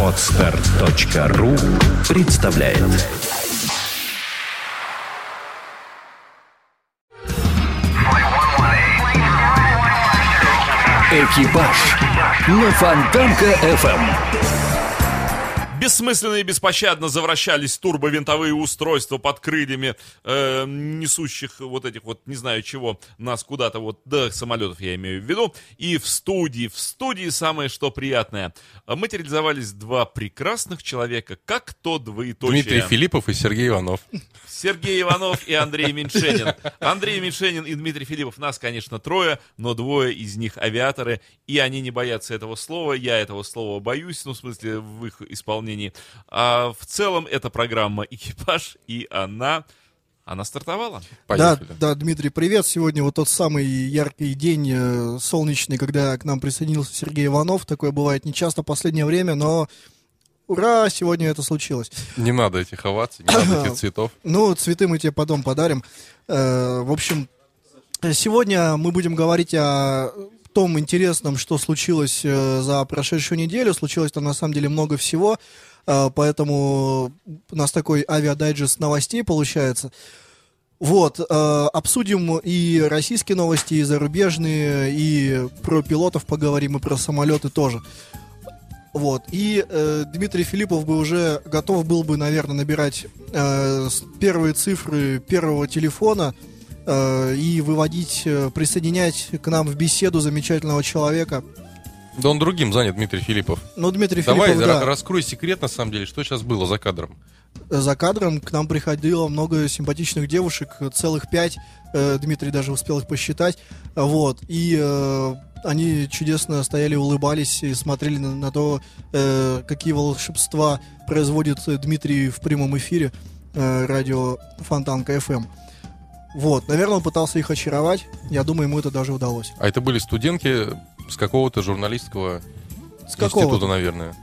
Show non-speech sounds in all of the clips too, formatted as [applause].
Отстар.ру представляет Экипаж на Фонтанка FM. Бессмысленно и беспощадно завращались турбовинтовые устройства под крыльями э, несущих вот этих вот, не знаю чего, нас куда-то вот до самолетов я имею в виду. И в студии, в студии самое что приятное. Материализовались два прекрасных человека, как то двоеточие. Дмитрий Филиппов и Сергей Иванов. Сергей Иванов и Андрей Меньшенин. Андрей Меньшенин и Дмитрий Филиппов. Нас, конечно, трое, но двое из них авиаторы, и они не боятся этого слова. Я этого слова боюсь, ну, в смысле, в их исполнении исполнении. А в целом эта программа «Экипаж», и она... Она стартовала. Поехали. Да, да, Дмитрий, привет. Сегодня вот тот самый яркий день э, солнечный, когда к нам присоединился Сергей Иванов. Такое бывает нечасто в последнее время, но ура, сегодня это случилось. Не надо этих оваций, не надо этих [laughs] цветов. Ну, цветы мы тебе потом подарим. Э, в общем, сегодня мы будем говорить о том интересном, что случилось э, за прошедшую неделю. Случилось там на самом деле много всего, э, поэтому у нас такой авиадайджест новостей получается. Вот, э, обсудим и российские новости, и зарубежные, и про пилотов поговорим, и про самолеты тоже. Вот. И э, Дмитрий Филиппов бы уже готов был бы, наверное, набирать э, первые цифры первого телефона и выводить, э, присоединять к нам в беседу замечательного человека. Да он другим занят, Дмитрий Филиппов. Ну, Дмитрий Давай, Филиппов, Давай, да. раскрой секрет, на самом деле, что сейчас было за кадром. За кадром к нам приходило много симпатичных девушек, целых пять. Э, Дмитрий даже успел их посчитать. Вот. И э, они чудесно стояли, улыбались и смотрели на, на то, э, какие волшебства производит Дмитрий в прямом эфире э, радио Фонтанка FM. Вот, наверное, он пытался их очаровать. Я думаю, ему это даже удалось. А это были студентки с какого-то журналистского С какого? института, наверное.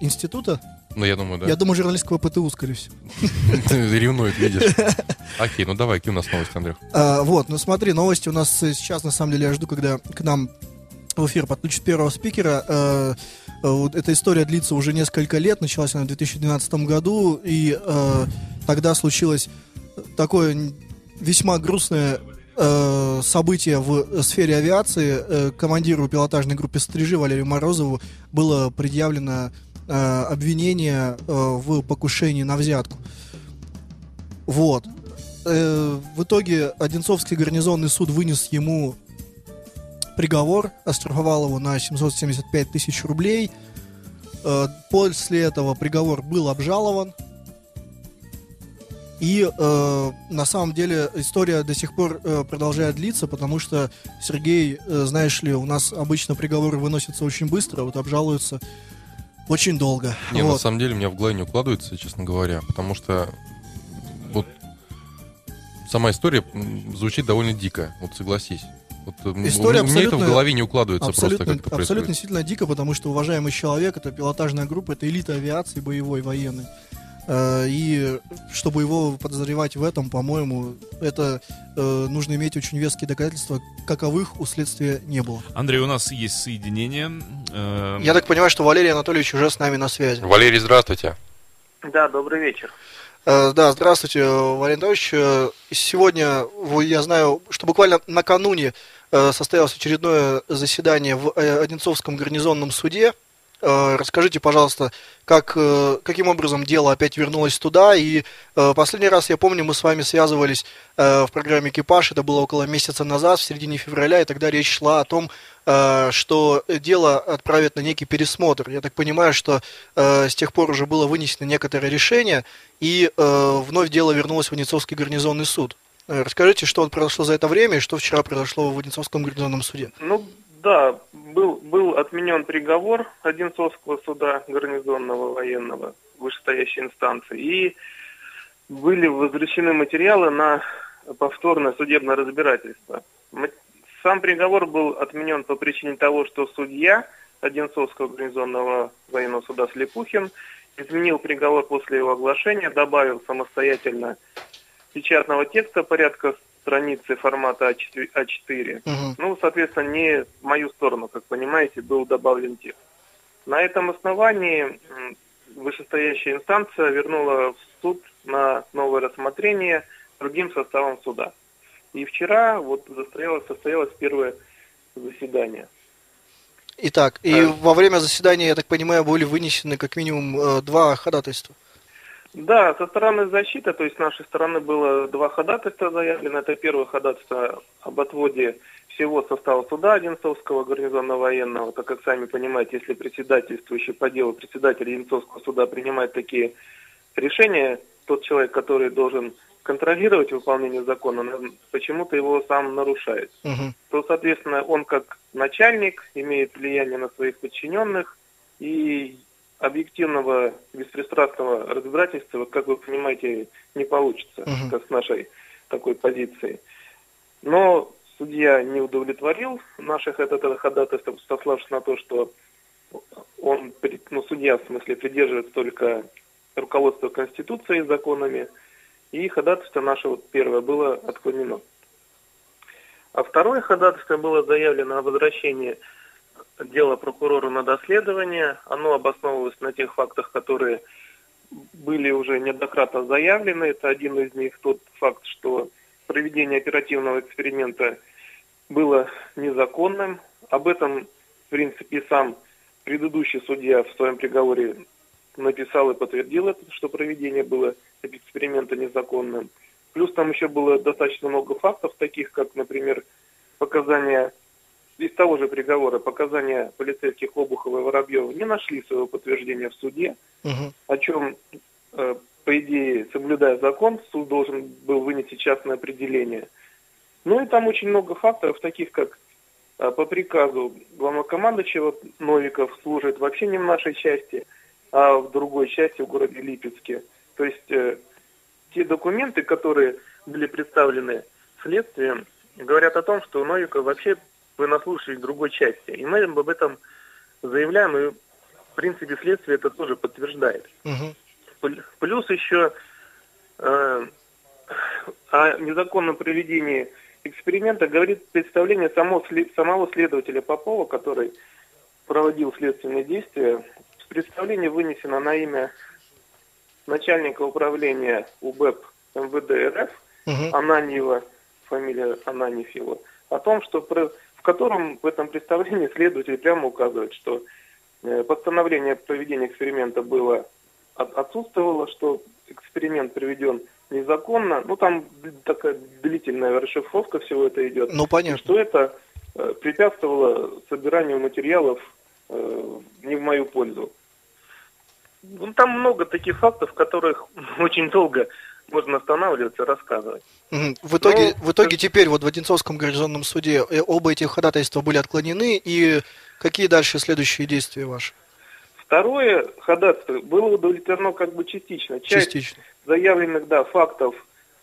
Института? Ну, я думаю, да. Я думаю, журналистского ПТУ, скорее всего. [laughs] Ревнует, видишь. Окей, ну давай, какие у нас новости, Андрей? А, вот, ну смотри, новости у нас сейчас, на самом деле, я жду, когда к нам в эфир подключат первого спикера. Э, э, вот эта история длится уже несколько лет, началась она в 2012 году, и э, тогда случилось такое весьма грустное э, событие в сфере авиации. Э, командиру пилотажной группы «Стрижи» Валерию Морозову было предъявлено э, обвинение э, в покушении на взятку. Вот. Э, в итоге Одинцовский гарнизонный суд вынес ему приговор, оштрафовал его на 775 тысяч рублей. Э, после этого приговор был обжалован. И э, на самом деле история до сих пор э, продолжает длиться, потому что, Сергей, э, знаешь ли, у нас обычно приговоры выносятся очень быстро, вот обжалуются очень долго. Не, Вот. на самом деле, меня в голове не укладывается, честно говоря, потому что вот сама история звучит довольно дико, вот согласись. Вот, История у меня это в голове не укладывается Абсолютно, просто, как это абсолютно действительно дико, потому что уважаемый человек, это пилотажная группа, это элита авиации боевой, военной. Э, И чтобы его подозревать в этом, по-моему, это э, нужно иметь очень веские доказательства, каковых у следствия не было. Андрей, у нас есть соединение. э, Я так понимаю, что Валерий Анатольевич уже с нами на связи. Валерий, здравствуйте. Да, добрый вечер. Да, здравствуйте, Валерий Анатольевич. Сегодня, я знаю, что буквально накануне состоялось очередное заседание в Одинцовском гарнизонном суде. Э, Расскажите, пожалуйста, как, э, каким образом дело опять вернулось туда? И э, последний раз, я помню, мы с вами связывались в программе «Экипаж», это было около месяца назад, в середине февраля, и тогда речь шла о том, что дело отправят на некий пересмотр. Я так понимаю, что с тех пор уже было вынесено некоторое решение, и вновь дело вернулось в Одинцовский гарнизонный суд. Расскажите, что произошло за это время и что вчера произошло в Одинцовском гарнизонном суде. Ну да, был, был отменен приговор Одинцовского суда гарнизонного военного вышестоящей инстанции, и были возвращены материалы на повторное судебное разбирательство. Сам приговор был отменен по причине того, что судья Одинцовского гарнизонного военного суда Слепухин изменил приговор после его оглашения, добавил самостоятельно печатного текста порядка страницы формата А4, А4. Мгм. Ну, соответственно, не в мою сторону, как понимаете, был добавлен текст. На этом основании вышестоящая инстанция вернула в суд на новое рассмотрение другим составом суда. И вчера вот состоялось, состоялось первое заседание. Итак, и а... во время заседания, я так понимаю, были вынесены как минимум э, два ходатайства. Да, со стороны защиты, то есть с нашей стороны было два ходатайства заявлено. Это первое ходатайство об отводе всего состава суда Одинцовского гарнизонного военного, так как сами понимаете, если председательствующий по делу председатель Одинцовского суда принимает такие решения, тот человек, который должен контролировать выполнение закона, почему-то его сам нарушает. Угу. То, соответственно, он как начальник имеет влияние на своих подчиненных, и объективного, беспристрастного разбирательства, вот как вы понимаете, не получится, угу. как с нашей такой позиции. Но судья не удовлетворил наших этот ходатайств, сославшись на то, что он, ну, судья в смысле, придерживается только руководства Конституцией и законами, и ходатайство наше вот первое было отклонено. А второе ходатайство было заявлено о возвращении дела прокурора на доследование. Оно обосновывалось на тех фактах, которые были уже неоднократно заявлены. Это один из них тот факт, что проведение оперативного эксперимента было незаконным. Об этом, в принципе, сам предыдущий судья в своем приговоре написал и подтвердил это, что проведение было эксперимента незаконным. Плюс там еще было достаточно много фактов, таких как, например, показания из того же приговора, показания полицейских Обухова и Воробьева не нашли своего подтверждения в суде, угу. о чем, э, по идее, соблюдая закон, суд должен был вынести частное определение. Ну и там очень много факторов, таких как э, по приказу главнокомандующего Новиков служит вообще не в нашей части, а в другой части, в городе Липецке. То есть э, те документы, которые были представлены следствием, говорят о том, что Новиков вообще военнослужащий в другой части. И мы об этом заявляем, и в принципе следствие это тоже подтверждает. Угу. Плюс еще э, о незаконном проведении эксперимента говорит представление само, самого следователя Попова, который проводил следственные действия. Представление вынесено на имя начальника управления УБЭП МВД РФ угу. Ананьева, фамилия Ананьев о том, что котором в этом представлении следователь прямо указывает, что э, постановление проведения эксперимента было отсутствовало, что эксперимент проведен незаконно. Ну, там такая длительная расшифровка всего это идет. Ну, понятно. что это э, препятствовало собиранию материалов э, не в мою пользу. Ну, там много таких фактов, которых [laughs] очень долго можно останавливаться, рассказывать. В итоге, Но, в итоге теперь вот в Одинцовском гарнизонном суде э, оба этих ходатайства были отклонены, и какие дальше следующие действия ваши? Второе ходатайство было удовлетворено как бы частично. Часть частично. заявленных да, фактов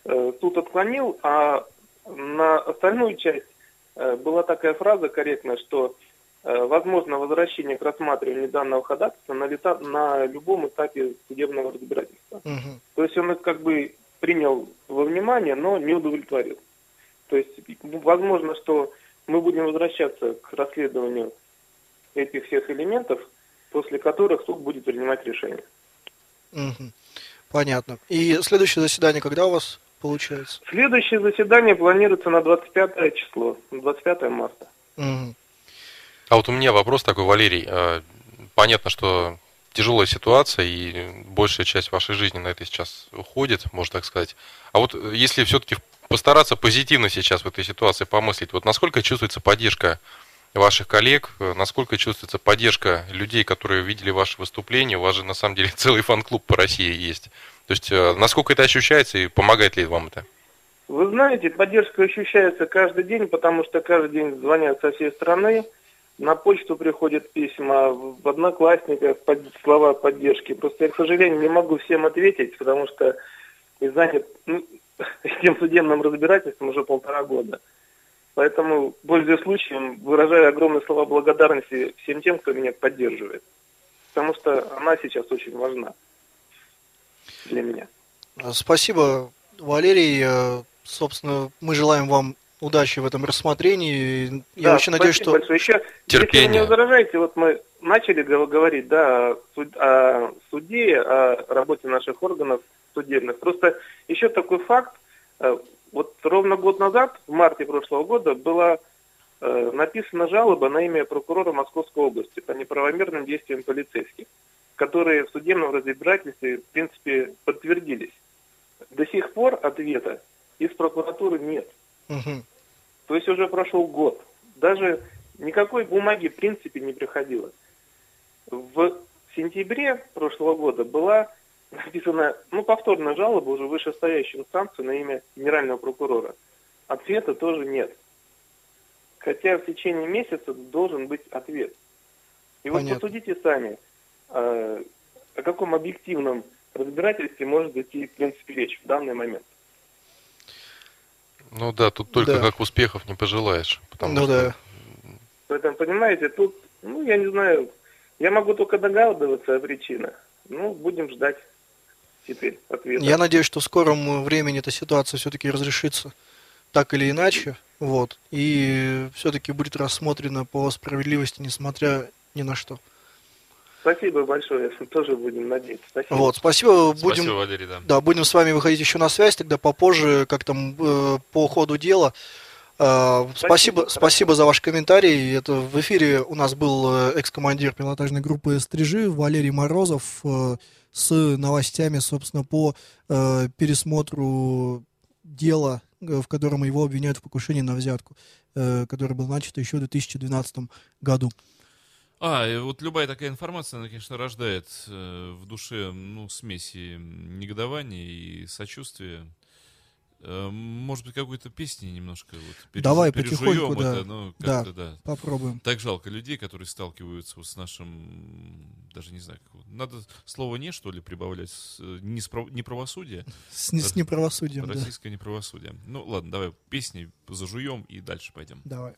э, суд отклонил, а на остальную часть э, была такая фраза корректная, что Э, возможно возвращение к рассматриванию данного ходатайства на, лета, на любом этапе судебного разбирательства. Угу. То есть он их как бы принял во внимание, но не удовлетворил. То есть возможно, что мы будем возвращаться к расследованию этих всех элементов, после которых суд будет принимать решение. Угу. Понятно. И следующее заседание когда у вас получается? Следующее заседание планируется на 25 число, 25 марта. Угу. А вот у меня вопрос такой, Валерий. Э, понятно, что тяжелая ситуация, и большая часть вашей жизни на это сейчас уходит, можно так сказать. А вот э, если все-таки постараться позитивно сейчас в этой ситуации помыслить, вот насколько чувствуется поддержка ваших коллег, э, насколько чувствуется поддержка людей, которые видели ваше выступление, у вас же на самом деле [laughs] целый фан-клуб по России есть. То есть насколько это ощущается и помогает ли вам это? Вы знаете, поддержка ощущается каждый день, потому что каждый день звонят со всей страны, на почту приходят письма, в Одноклассниках под, слова поддержки. Просто я, к сожалению, не могу всем ответить, потому что и занят ну, [laughs] тем судебным разбирательством уже полтора года. Поэтому, пользуясь случаем, выражаю огромные слова благодарности всем тем, кто меня поддерживает. Потому что она сейчас очень важна для меня. Спасибо, Валерий. Собственно, мы желаем вам удачи в этом рассмотрении. Я Да, очень надеюсь, что... большое. Еще, если вы Терпение. не возражаете, вот мы начали гов- говорить, да, о, суд- о суде, о работе наших органов судебных. Просто еще такой факт. э, Вот ровно год назад, в марте прошлого года, была э, написана жалоба на имя прокурора Московской области по неправомерным действиям полицейских, которые в судебном разбирательстве, в принципе, подтвердились. До сих пор ответа из прокуратуры нет. Мгм. То есть уже прошел год. Даже никакой бумаги в принципе не приходило. В сентябре прошлого года была написана ну, повторная жалоба уже в вышестоящую инстанцию на имя генерального прокурора. Ответа тоже нет. Хотя в течение месяца должен быть ответ. И вот Понятно. посудите сами, э, о каком объективном разбирательстве может идти, в принципе, речь в данный момент. Ну да, тут только Да. как успехов не пожелаешь. Потому Ну что да. Поэтому, понимаете, тут, ну, я не знаю, я могу только догадываться о причинах. Ну, будем ждать теперь ответа. Я надеюсь, что в скором времени эта ситуация все-таки разрешится так или иначе. Вот. И все-таки будет рассмотрена по справедливости, несмотря ни на что. Спасибо большое, [laughs] тоже будем надеяться. Спасибо. Вот, спасибо. Будем, Спасибо, Валерий, да. Да, будем с вами выходить еще на связь, тогда попозже, как там э, по ходу дела. Э, спасибо, спасибо за ваш комментарий. Это в эфире у нас был э, экс-командир пилотажной группы «Стрижи» Валерий Морозов э, с новостями, собственно, по э, пересмотру дела, э, в котором его обвиняют в покушении на взятку, э, которое было начато еще в 2012 году. А, и вот любая такая информация, она, конечно, рождает э, в душе, ну, смеси негодования и сочувствия. Э, может быть, какой-то песни немножко вот переж- Давай пережуем потихоньку, да. это, ну, Да. как-то, да. Попробуем. Так жалко людей, которые сталкиваются вот с нашим, даже не знаю, как надо слово «не», что ли, прибавлять, с, э, неспро- неправосудие, С, не- с неправосудием, да. российское неправосудие. Ну, ладно, давай песни зажуем и дальше пойдем. Давай.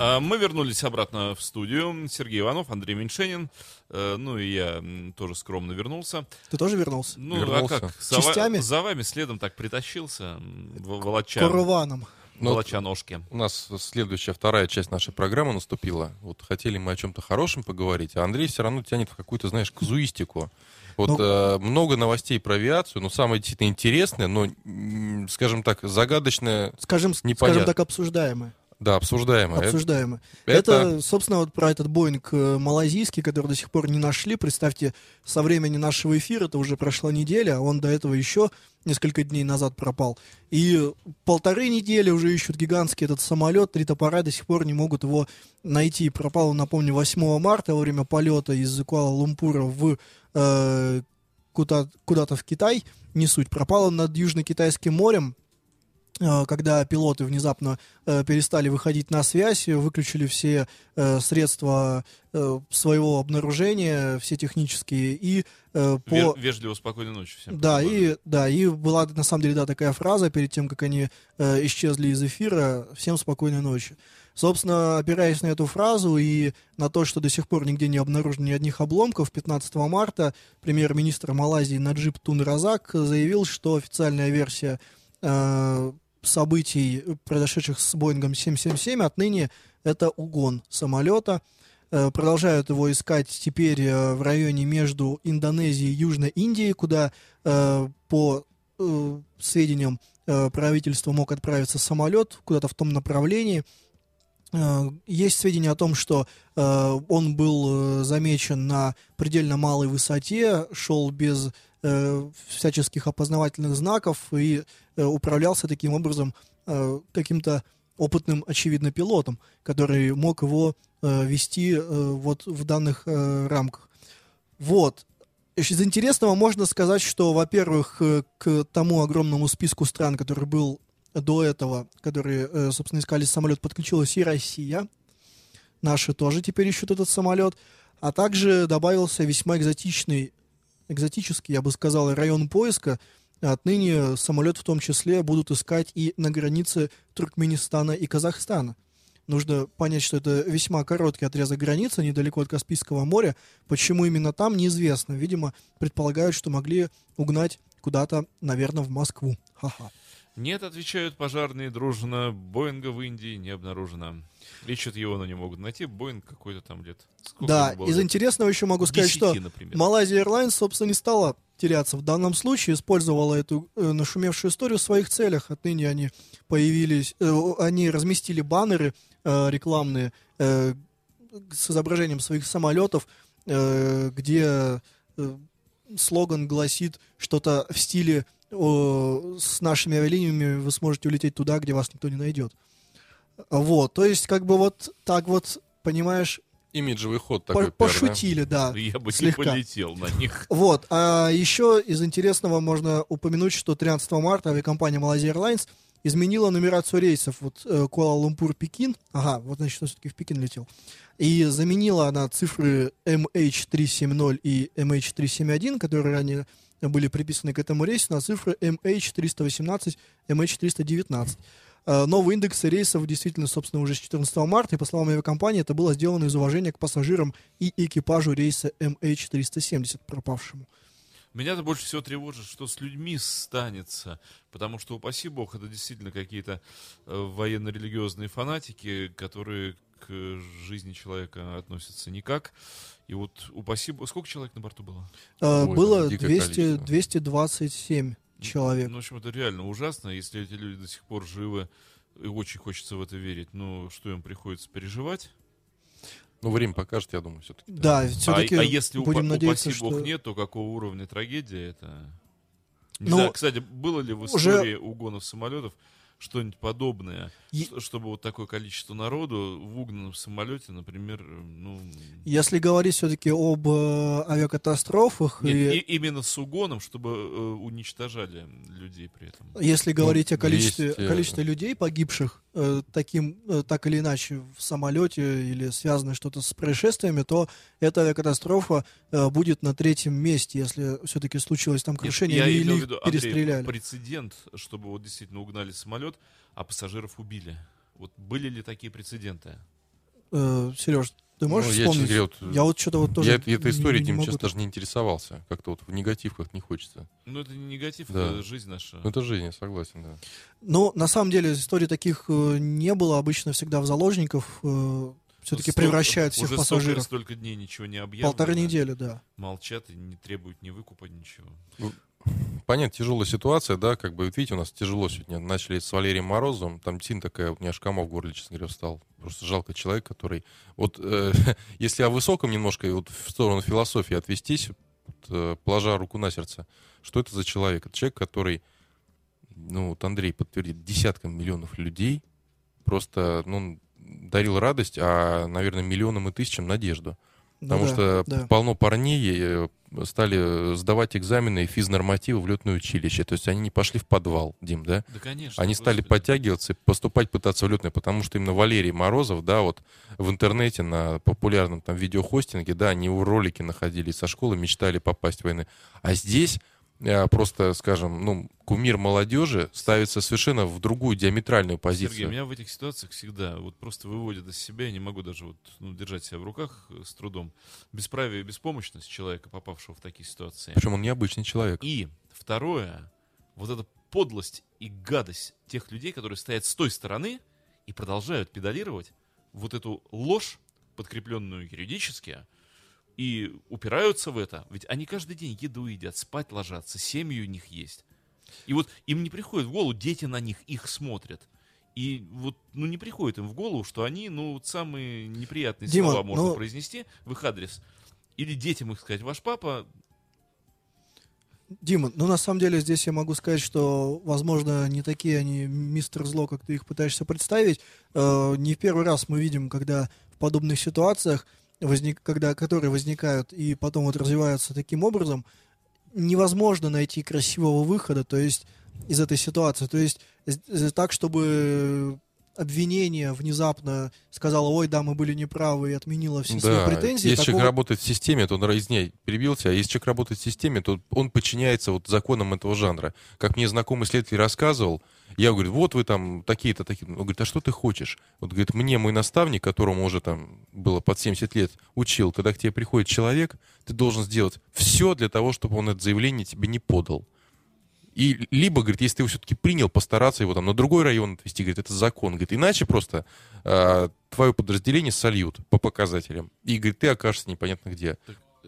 Мы вернулись обратно в студию. Сергей Иванов, Андрей Меньшенин. Э, Ну и я тоже скромно вернулся. Ты тоже вернулся? Ну, Вернулся. а как? За, Частями? за вами следом так притащился, волоча, Караваном. Ну, волоча ножки. У нас следующая, вторая часть нашей программы наступила. Вот хотели мы о чем-то хорошем поговорить, а Андрей все равно тянет в какую-то, знаешь, казуистику. Вот Ну- э, много новостей про авиацию, но самое действительно интересное, но, скажем так, загадочное, Скажем, Непонятно. скажем так, обсуждаемое. Да, обсуждаемое. обсуждаемое. это- Это... собственно, вот про этот Боинг э, малазийский, который до сих пор не нашли. Представьте, со времени нашего эфира, это уже прошла неделя, а он до этого еще несколько дней назад пропал. И полторы недели уже ищут гигантский этот самолет, три топора до сих пор не могут его найти. Пропал он, напомню, 8 марта во время полета из Куала-Лумпура в э, куда- куда-то в Китай, не суть. Пропал он над Южно-Китайским морем, когда пилоты внезапно э, перестали выходить на связь, выключили все э, средства э, своего обнаружения, все технические, и э, по... Ве- Вежливо, спокойной ночи всем. Да, и, да, и была на самом деле да, такая фраза перед тем, как они э, исчезли из эфира «Всем спокойной ночи». Собственно, опираясь на эту фразу и на то, что до сих пор нигде не обнаружено ни одних обломков, 15 марта премьер-министр Малайзии Наджиб Тун Разак заявил, что официальная версия э, событий, произошедших с Боингом 777, отныне это угон самолета. Э, Продолжают его искать теперь э, в районе между Индонезией и Южной Индией, куда э, по э, сведениям э, правительства мог отправиться самолет куда-то в том направлении. Э, Есть сведения о том, что э, он был э, замечен на предельно малой высоте, шел без э, всяческих опознавательных знаков и э, управлялся таким образом э, каким-то опытным, очевидно, пилотом, который мог его э, вести э, вот в данных э, рамках. Вот. Из интересного можно сказать, что, во-первых, э, к тому огромному списку стран, который был до этого, которые, э, собственно, искали самолет, подключилась и Россия. Наши тоже теперь ищут этот самолет. А также добавился весьма экзотичный, экзотический, я бы сказал, район поиска. Отныне самолет в том числе будут искать и на границе Туркменистана и Казахстана. Нужно понять, что это весьма короткий отрезок границы, недалеко от Каспийского моря. Почему именно там, неизвестно. Видимо, предполагают, что могли угнать куда-то, наверное, в Москву. Ха-ха. Нет, отвечают пожарные дружно. Боинга в Индии не обнаружено. Ищут его, но не могут найти. Боинг какой-то там лет. Сколько да, из интересного еще могу сказать, 10, что например. Малайзия Airlines, собственно, не стала теряться. В данном случае использовала эту э, нашумевшую историю в своих целях. Отныне они появились, э, они разместили баннеры э, рекламные э, с изображением своих самолетов, э, где э, слоган гласит что-то в стиле с нашими авиалиниями вы сможете улететь туда, где вас никто не найдет. Вот, то есть как бы вот так вот, понимаешь, Имиджевый ход по- такой. да? пошутили, да. [laughs] Я бы слегка. не полетел на них. [laughs] Вот, а еще из интересного можно упомянуть, что 13 марта авиакомпания Malaysia Airlines изменила нумерацию рейсов. Вот э, Куала-Лумпур-Пекин, ага, вот значит, он все-таки в Пекин летел, и заменила она цифры MH370 и MH371, которые ранее были приписаны к этому рейсу, на цифры MH318, MH319. Э, Новые индексы рейсов действительно, собственно, уже с 14 марта, и по словам авиакомпании, это было сделано из уважения к пассажирам и экипажу рейса MH370 пропавшему. Меня-то больше всего тревожит, что с людьми станется. Потому что, упаси бог, это действительно какие-то э, военно-религиозные фанатики, которые к жизни человека относятся никак. И вот, упаси сколько человек на борту было? Э, Ой, было там дикое 200, количество. 227 человек. Ну, в общем, это реально ужасно, если эти люди до сих пор живы, и очень хочется в это верить. Ну, что им приходится переживать? Ну, время покажет, я думаю, все-таки. Да, А, все-таки а если, упа- будем надеяться, упаси бог, что... нет, то какого уровня трагедия это? Не Ну, знаю, кстати, было ли в уже- истории угонов самолетов что-нибудь подобное, Е- чтобы вот такое количество народу в угнанном самолете, например, ну... Если говорить все-таки об э, авиакатастрофах, Нет, и и именно с угоном, чтобы э, уничтожали людей при этом. если говорить о количестве, 200. о количестве людей погибших э, таким, э, так или иначе в самолете или связано что-то с происшествиями, то эта авиакатастрофа э, будет на третьем месте, если все-таки случилось там Нет, крушение я или их виду, Андрей, перестреляли. прецедент, чтобы вот действительно угнали самолет, а пассажиров убили. Вот были ли такие прецеденты? Э, Сереж, ты можешь Ну, я, вспомнить? говоря, вот, Я вот что-то вот тоже... Я этой этой историей, могу сейчас даже не интересовался. Как-то вот в негатив как не хочется. Ну, это не негатив, Да. это жизнь наша. Ну, это жизнь, я согласен, да. Ну, на самом деле, историй таких э, не было. Обычно всегда в заложников все-таки Столько- превращают всех уже пассажиров. Столько, столько дней ничего не объявлено. Полторы недели, да. Молчат и не требуют ни выкупа, ничего. Понятно, тяжелая ситуация, да, как бы, вот видите, у нас тяжело сегодня. Начали с Валерием Морозовым, там действительно такая, у меня аж комок в горле, честно говоря, встал. Просто жалко человек, который... Вот э, [laughs] если о высоком немножко, вот в сторону философии отвестись, вот, э, положа руку на сердце, что это за человек? Это человек, который, ну, вот Андрей подтвердит, десяткам миллионов людей просто, ну, дарил радость, а, наверное, миллионам и тысячам надежду. Потому Ну да, что да. полно парней э, стали сдавать экзамены и физнормативы в летное училище. То есть они не пошли в подвал, Дим, да? Да, конечно. Они стали господи. подтягиваться, и поступать пытаться в летное, потому что именно Валерий Морозов, да, вот в интернете на популярном там видеохостинге, да, они в ролике находились со школы, мечтали попасть в войны. А здесь просто, скажем, ну, кумир молодежи ставится совершенно в другую диаметральную позицию. Сергей, меня в этих ситуациях всегда вот просто выводят из себя, я не могу даже вот, ну, держать себя в руках э, с трудом. Бесправие и беспомощность человека, попавшего в такие ситуации. Причем он необычный человек. И второе, вот эта подлость и гадость тех людей, которые стоят с той стороны и продолжают педалировать вот эту ложь, подкрепленную юридически, и упираются в это. Ведь они каждый день еду едят, спать ложатся, семьи у них есть. И вот им не приходит в голову, дети на них, их смотрят. И вот, ну, не приходит им в голову, что они, ну, вот самые неприятные Дима, слова можно ну- произнести в их адрес. Или детям их сказать, ваш папа Дима, ну на самом деле здесь я могу сказать, что, возможно, не такие они мистер зло, как ты их пытаешься представить. Э, не в первый раз мы видим, когда в подобных ситуациях, возник, когда, которые возникают и потом вот развиваются таким образом, невозможно найти красивого выхода, то есть из этой ситуации. То есть так, чтобы обвинение внезапно сказало, ой, да, мы были неправы и отменило все свои Да, претензии. если человек такого- работает в системе, то он, извиняй, перебил тебя, если человек работает в системе, то он подчиняется вот законам этого жанра. Как мне знакомый следователь рассказывал, я говорю, вот вы там такие-то, такие Он говорит, а что ты хочешь? Вот, говорит, мне мой наставник, которому уже там было под 70 лет, учил, когда к тебе приходит человек, ты должен сделать все для того, чтобы он это заявление тебе не подал. И либо, говорит, если ты его все-таки принял, постараться его там на другой район отвести, говорит, это закон. Говорит, иначе просто твое подразделение сольют по показателям. И, говорит, ты окажешься непонятно где.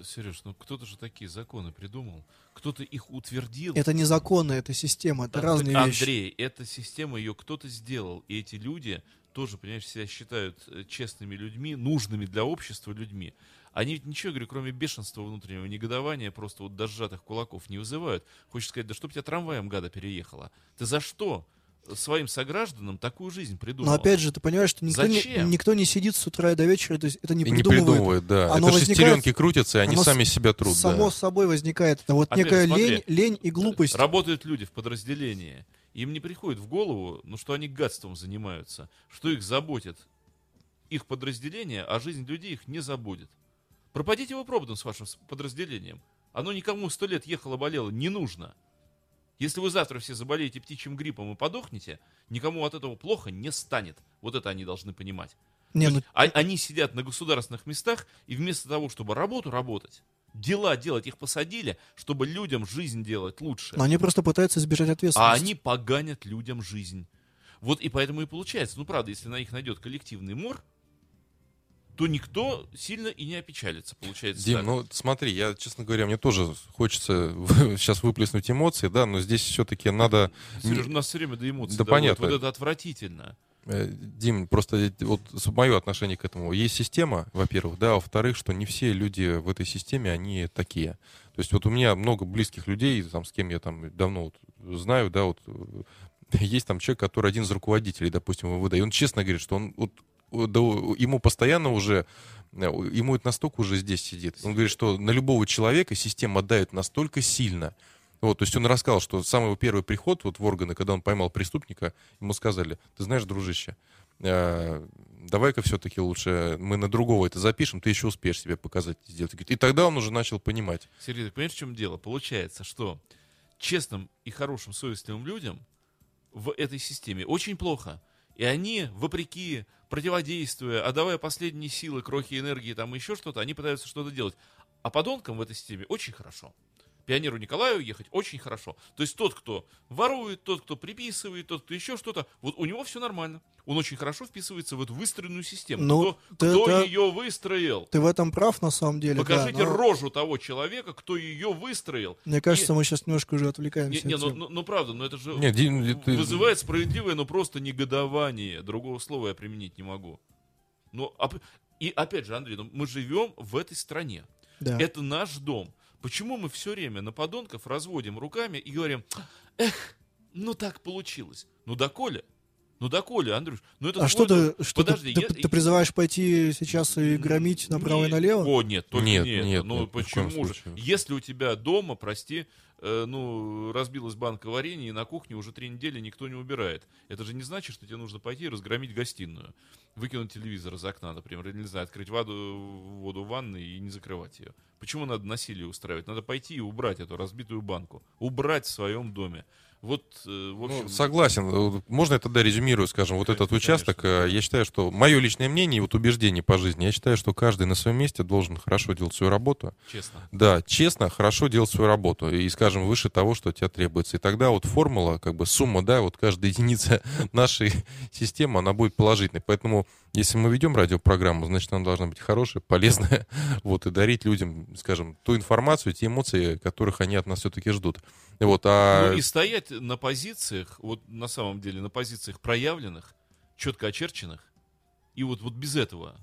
Сереж, ну кто-то же такие законы придумал. Кто-то их утвердил. Это не законы, это система, это Да, разные так, вещи. Андрей, эта система, ее кто-то сделал. И эти люди тоже, понимаешь, себя считают э, честными людьми, нужными для общества людьми. Они ведь ничего, говорю, кроме бешенства внутреннего негодования, просто вот до сжатых кулаков не вызывают. Хочешь сказать, да чтоб тебя трамваем, гада, переехала. Ты за что своим согражданам такую жизнь придумал? Но опять же, ты понимаешь, что никто не, никто не сидит с утра и до вечера, то есть это не И не придумывает. придумывают, да. Оно это возникает- шестеренки крутятся, и они сами себя трут. Само да. собой возникает это вот Опять некая же, смотри. лень, лень и глупость. Работают люди в подразделении. Им не приходит в голову, ну, что они гадством занимаются, что их заботит их подразделение, а жизнь людей их не заботит. Пропадите его проводом с вашим подразделением. Оно никому сто лет ехало-болело не нужно. Если вы завтра все заболеете птичьим гриппом и подохнете, никому от этого плохо не станет. Вот это они должны понимать. Не, ну, а- они сидят на государственных местах, и вместо того, чтобы работу работать, дела делать, их посадили, чтобы людям жизнь делать лучше. но они просто пытаются избежать А ответственности. они поганят людям жизнь. Вот и поэтому и получается. Ну, правда, если на них найдет коллективный мор, то никто сильно и не опечалится, получается. Дим, так. ну смотри, я, честно говоря, мне тоже хочется [laughs] сейчас выплеснуть эмоции, да, но здесь все-таки надо... Сереж, у нас все время до эмоций Да доводит. понятно. Вот это отвратительно. Э, Дим, просто вот мое отношение к этому. Есть система, во-первых, да, а во-вторых, что не все люди в этой системе, они такие. То есть вот у меня много близких людей, там, с кем я там давно вот знаю, да, вот э, [laughs] есть там человек, который один из руководителей, допустим, МВД, и он честно говорит, что он вот да, ему постоянно уже, э, ему это настолько уже здесь сидит. Он говорит, что на любого человека система давит настолько сильно, вот, то есть он рассказал, что самый его первый приход вот в органы, когда он поймал преступника, ему сказали, ты знаешь, дружище, э, давай-ка все-таки лучше мы на другого это запишем, ты еще успеешь себе показать сделать. И тогда он уже начал понимать. Сергей, ты понимаешь, в чем дело? Получается, что честным и хорошим, совестливым людям в этой системе очень плохо. И они, вопреки, противодействуя, отдавая последние силы, крохи энергии, там еще что-то, они пытаются что-то делать. А подонкам в этой системе очень хорошо. Пионеру Николаю ехать очень хорошо. То есть тот, кто ворует, тот, кто приписывает, тот, кто еще что-то, вот у него все нормально. Он очень хорошо вписывается в эту выстроенную систему. Ну, кто ты- кто ты- ее выстроил? Ты в этом прав, на самом деле. да, Покажите но рожу того человека, кто ее выстроил. Мне кажется, мы сейчас немножко уже Не, отвлекаемся. не, от ну, ну, ну, правда, но это же Нет, ты- вызывает справедливое, но просто негодование. Другого слова я применить не могу. Ну, а и опять же, Андрей, ну, мы живем в этой стране. Да. Это наш дом. Почему мы все время на подонков разводим руками и говорим, эх, ну так получилось. Ну доколе? Ну доколе, Андрюш? Ну это А что ты, что ты, Подожди, ты, я- ты призываешь пойти сейчас и громить направо и Не- налево? О, нет, только Нет, нет. нет, ну нет, почему же? Если у тебя дома, прости, ну, разбилась банка варенья, и на кухне уже три недели никто не убирает. Это же не значит, что тебе нужно пойти и разгромить гостиную. Выкинуть телевизор из окна, например, или, не знаю, открыть воду, воду в ванной и не закрывать ее. Почему надо насилие устраивать? Надо пойти и убрать эту разбитую банку. Убрать в своем доме. Вот, э, в общем... Ну, согласен. Вот Можно я тогда резюмирую, скажем, вот Конечно, этот участок. конечно. Э, Я считаю, что мое личное мнение и вот убеждение по жизни, я считаю, что каждый на своем месте должен хорошо делать свою работу. Честно. Да, честно, хорошо делать свою работу и, скажем, выше того, что от тебя требуется. И тогда вот формула, как бы сумма, да, вот каждая [laughs] единица нашей [laughs] системы, она будет положительной. Поэтому, если мы ведем радиопрограмму, значит, она должна быть хорошая, полезная, [laughs] вот, и дарить людям, скажем, ту информацию, те эмоции, которых они от нас все-таки ждут. Вот, а... Ну и стоять на позициях, вот на самом деле на позициях проявленных, четко очерченных, и вот, вот без этого.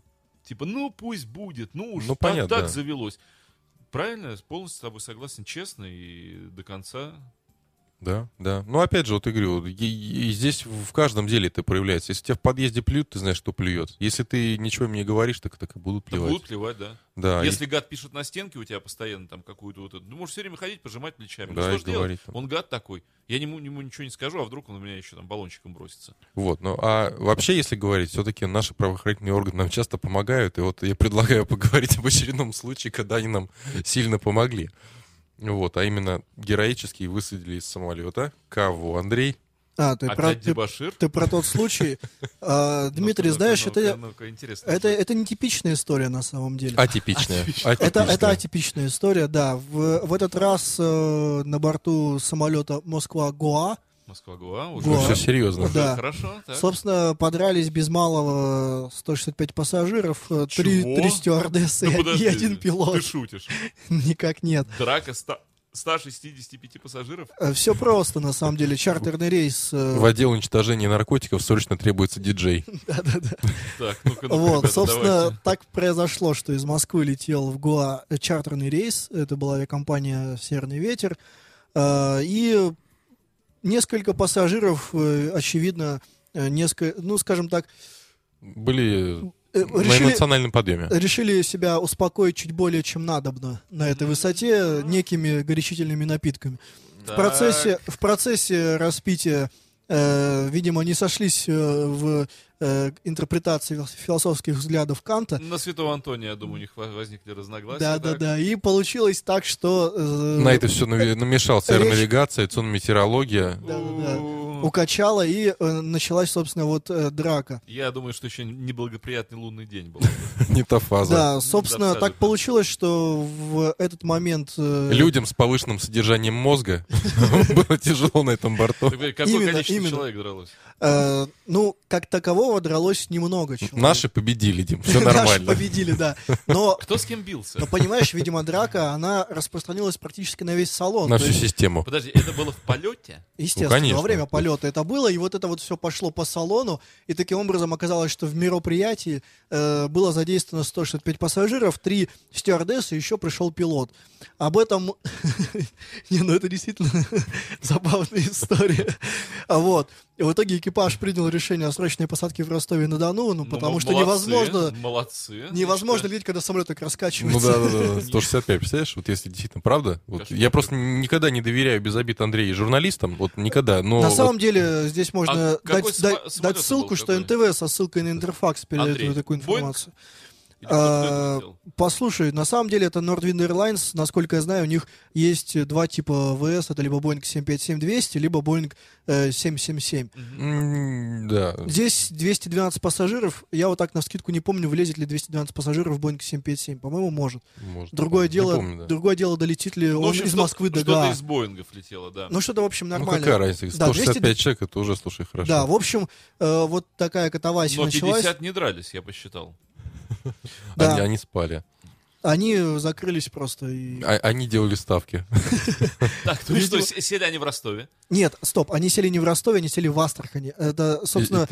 Типа, ну пусть будет, ну уж Ну, так, понятно, так да. завелось. Правильно, полностью с тобой согласен, честно и до конца. Да, да. Ну, опять же, вот я говорю, и, и здесь в каждом деле это проявляется. Если тебя в подъезде плюют, ты знаешь, что плюет. Если ты ничего им не говоришь, так, так и будут Да плевать. будут плевать, да. Да, и- Если гад пишет на стенке у тебя постоянно там какую-то вот эту, ну можешь все время ходить, пожимать плечами. Да, ну, и что говорить там. Он гад такой. Я ему, ему ничего не скажу, а вдруг он на меня еще там баллончиком бросится. Вот, ну а вообще, если говорить, все-таки наши правоохранительные органы нам часто помогают, и вот я предлагаю [laughs] поговорить об очередном случае, когда они нам сильно помогли. Вот, а именно героически высадили из самолета. Кого, Андрей? А, ты, про, Опять ты, дебошир? ты про тот случай. [laughs] А, Дмитрий, знаешь, ну-ка, это, интересно. это, это не типичная история на самом деле. Атипичная. Это, это Атипичная. атипичная история, да. В, в этот раз э, на борту самолета Москва-Гоа, Москва-Гуа уже. Гоа. Все серьезно. Уже Да. Хорошо, так. собственно, подрались без малого 165 пассажиров, э, три, три стюардессы Да и один пилот. Ты шутишь. [laughs] Никак нет. Драка ста- 165 пассажиров? Все просто, на самом деле. Чартерный рейс. э, В отдел уничтожения наркотиков срочно требуется диджей. [laughs] Ну-ка, Вот, собственно, так произошло, что из Москвы летел в Гоа э, чартерный рейс. Это была авиакомпания «Северный ветер». Э, И несколько пассажиров, э, очевидно, э, несколько, ну, скажем так, Были э, на решили, эмоциональном подъеме. решили себя успокоить чуть более чем надобно на этой высоте некими горячительными напитками. В процессе, в процессе распития, э, видимо, не сошлись э, в э, интерпретации философских взглядов Канта. На Святого Антония, я думаю, у них во- возникли разногласия. Да, да, так? да. И получилось так, что э, На это все намешался речь- аэронавигация, авиационно-метеорология. Да, да, да. У- укачало, и э, началась, собственно, вот э, драка. Я думаю, что еще неблагоприятный лунный день был. [laughs] Не та фаза. Да, собственно, так получилось, что в этот момент... э, Людям с повышенным содержанием мозга [laughs] было тяжело на этом борту. Какое Именно, количество именно. человек дралось? э, ну, как такового дралось немного человек. Наши победили, Дим, все [laughs] Наши нормально. победили, да. Но, [laughs] Кто с кем бился? но, понимаешь, видимо, драка, она распространилась практически на весь салон. На всю есть, систему. Подожди, это было в полете? Естественно, конечно. во время полета это было, и вот это вот все пошло по салону, и таким образом оказалось, что в мероприятии э, было задействовано 165 пассажиров, три стюардессы, еще пришел пилот. Об этом, [laughs] не, ну это действительно забавная история. А Вот. И в итоге экипаж принял решение о срочной посадке в Ростове-на-Дону, ну, Ну, потому м- что молодцы, невозможно, Молодцы. невозможно лететь, когда самолет так Ну раскачивается. да, да, да, [laughs] 165, представляешь, вот если действительно правда. Вот, я просто никогда не доверяю без обид Андрея журналистам, вот никогда, но... На вот самом деле, здесь можно А дать, дать- дать ссылку, был, что какой? НТВ со ссылкой на Интерфакс передает Андрей, такую информацию. А? Послушай, на самом деле это Nordwind Airlines, насколько я знаю, у них есть два типа ВС, это либо Boeing 757-200, либо Boeing э, 777. М, Да. Здесь 212 пассажиров, я вот так на скидку не помню, влезет ли 212 пассажиров в Boeing 757, по-моему, может. Может, Другое не дело, помню, да. другое дело, долетит ли Ну, он общем, из Москвы до Что-то ГА. из Боингов летело, да. Ну что-то, в общем, Ну нормально. какая разница? Да, 165 200 человек, это уже, слушай, хорошо. Да, в общем, э, вот такая катавасия Но началась. 50 не дрались, я посчитал. да. они, они спали. Они закрылись просто и... А- они делали ставки. [laughs] Так, ну что, сели они в Ростове? Нет, стоп, они сели не в Ростове, они сели в Астрахани. Это, собственно,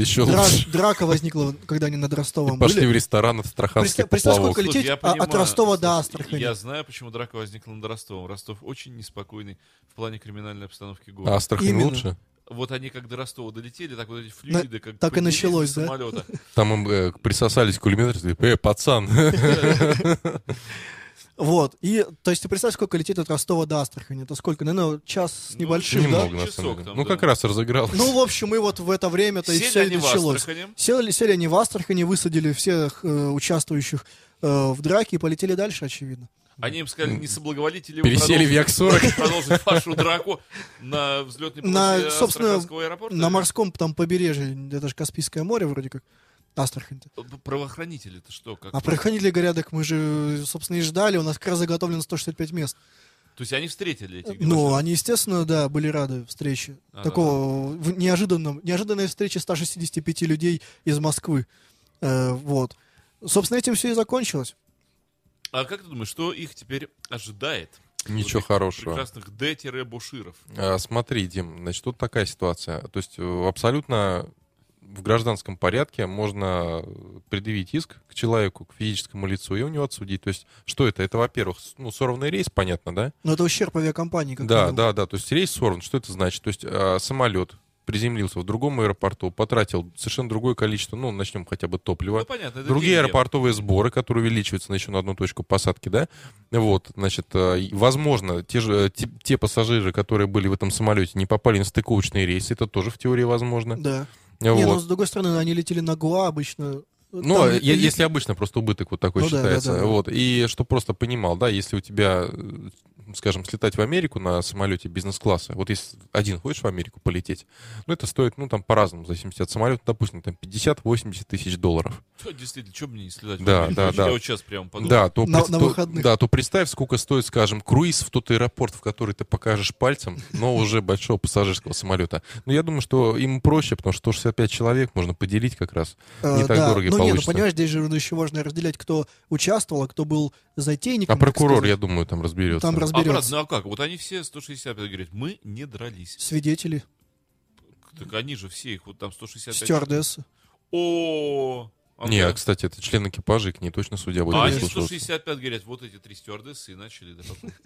драка возникла, когда они над Ростовом Пошли были. в ресторан Астраханский Представь- сколько лететь а- от Ростова до Астрахани. Я знаю, почему драка возникла над Ростовом. Ростов очень неспокойный в плане криминальной обстановки А города. Астрахань Именно. лучше? Вот они как до Ростова долетели, так вот эти флюиды, как так и началось, да? самолета. Там им э, присосались к кулиметру, сказали, э, пацан. Вот, и, то есть ты представь, сколько летит от Ростова до Астрахани. Это сколько, наверное, час с Ну, небольшим, да? Немного, на Часок самом деле. там, Ну, да. как раз разыграл. Ну, в общем, мы вот в это время-то и все они в началось. Сели, сели они в Астрахани, высадили всех э, участвующих э, в драке и полетели дальше, очевидно. Они им сказали, не соблаговолите ли вы Пересели в продолжить- Як-40. [laughs] продолжить вашу драку на взлетной На, собственно, Астраханского аэропорта? На морском там побережье, это же Каспийское море вроде как. Астрахань-то. П- Правоохранители-то что? Как? А проходили говорят, так мы же, собственно, и ждали, у нас как раз заготовлено 165 мест. То есть они встретили этих Ну, граждан? они, естественно, да, были рады встрече. А, Такого неожиданном, неожиданной встречи 165 людей из Москвы. Э, вот. Собственно, этим все и закончилось. А как ты думаешь, что их теперь ожидает? Ничего Вот хорошего. Прекрасных Д-буширов. А, Смотри, Дим, значит, тут такая ситуация. То есть э, абсолютно в гражданском порядке можно предъявить иск к человеку, к физическому лицу, и у него отсудить. То есть, что это? Это, во-первых, ну, сорванный рейс, понятно, да? Но это ущерб авиакомпании. Как Да, да, да. То есть рейс сорван. Что это значит? То есть а, самолет приземлился в другом аэропорту, потратил совершенно другое количество, ну, начнем хотя бы топлива. Ну, понятно, это Другие деньги. аэропортовые сборы, которые увеличиваются на еще на одну точку посадки, да, вот, значит, э, возможно, те же, те, те пассажиры, которые были в этом самолете, не попали на стыковочные рейсы, это тоже в теории возможно. Да. Вот. Не, ну, с другой стороны, они летели на Гуа обычно. Ну, Там е- ли- если обычно просто убыток вот такой Ну да, считается. да, да. Вот. И что просто понимал, да, если у тебя, э, скажем, слетать в Америку на самолете бизнес-класса, вот если один хочешь в Америку полететь, ну, это стоит, ну, там по-разному, в зависимости от самолета, допустим, там 50-80 тысяч долларов. Чё, действительно, что мне не следать? в Да, Америку? да, Я да. вот сейчас прям подумал. Да, то, На- пред- на выходных. да, то представь, сколько стоит, скажем, круиз в тот аэропорт, в который ты покажешь пальцем, но уже большого пассажирского самолета. Но я думаю, что им проще, потому что 165 человек можно поделить как раз. Э, не так да. дорого и ну, не, ну, получится. понимаешь, здесь же еще важно разделять, кто участвовал, а кто был затейником. А прокурор, я думаю, там разберется. Там А, разберется. брат, ну а как? Вот они все 165 говорят, мы не дрались. Свидетели, Так они же все, их вот там 165. стюардессы. О, ага. Не, а, кстати, это член экипажа, и к ней точно судья будет А они прислушиваться. 165 говорят, вот эти три стюардессы и начали.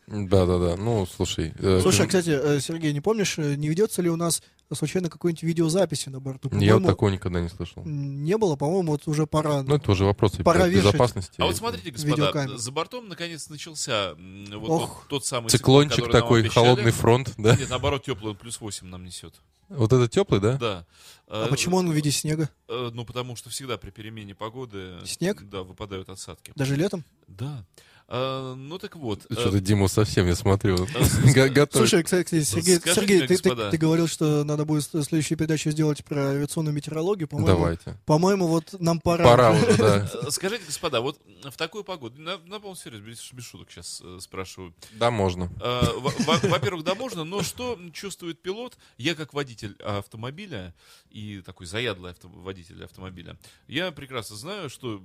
Да-да-да, ну, слушай. э, Слушай, а, кстати, э, Сергей, не помнишь, э, не ведется ли у нас случайно какой-нибудь видеозаписи на борту? Я вот такого никогда не слышал. Не было, по-моему, вот уже пора. Ну, это уже вешать. безопасности. А вот смотрите, господа, за бортом наконец начался вот тот, самый Циклончик такой, холодный фронт, да? Нет, наоборот, теплый, он плюс 8 нам несет. Вот это теплый, да? Да. А почему он в виде снега? Ну, потому что всегда при перемене погоды... Снег? Да, выпадают осадки. Даже летом? Да. Э, Ну, так вот. э, Что-то Диму совсем, я смотрю. э. [laughs] Слушай, кстати, Сергей, Скажите Сергей ты, ты- господа. ты говорил, что надо будет следующую передачу сделать про авиационную метеорологию. По-моему, Давайте. по-моему, вот нам пора. Пора уже, [laughs] да. э, Скажите, господа, вот в такую погоду, на, на полном серьезе, без, без шуток сейчас спрашиваю. Да, можно. Э, во- во- Во-первых, да, можно, но что чувствует пилот? Я как водитель автомобиля и такой заядлый авто- водитель автомобиля, я прекрасно знаю, что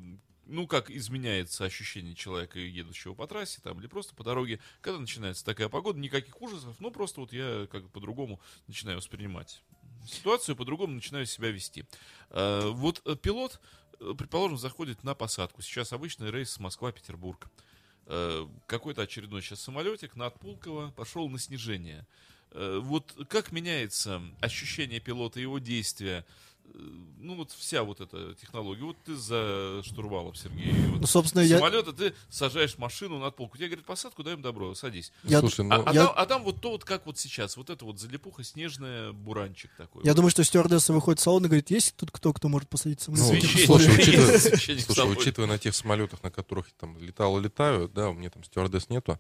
ну, как изменяется ощущение человека, едущего по трассе там, или просто по дороге, когда начинается такая погода, никаких ужасов, ну, просто вот я как по-другому начинаю воспринимать ситуацию, по-другому начинаю себя вести. Э, Вот э, пилот, э, предположим, заходит на посадку. Сейчас обычный рейс Москва-Петербург. Э, Какой-то очередной сейчас самолетик над Пулково пошел на снижение. Вот как меняется ощущение пилота, его действия? Э, ну вот вся вот эта технология, вот ты за штурвалом, Сергей. Вот Ну, собственно, я, Самолета ты сажаешь машину над полку. Тебе говорят, посадку даем добро, садись. я, Слушай, А, ну, а я- там, а там вот то, вот как вот сейчас, вот это вот залипуха, снежная, буранчик такой. я Вот. думаю, что стюардесса выходит в салон и говорит, есть тут кто, кто может посадить самолет? Ну, Священник. слушай, учитывая, [laughs] слушай, учитывая на тех самолетах, на которых я там летал и летаю, да, у меня там стюардесс нету,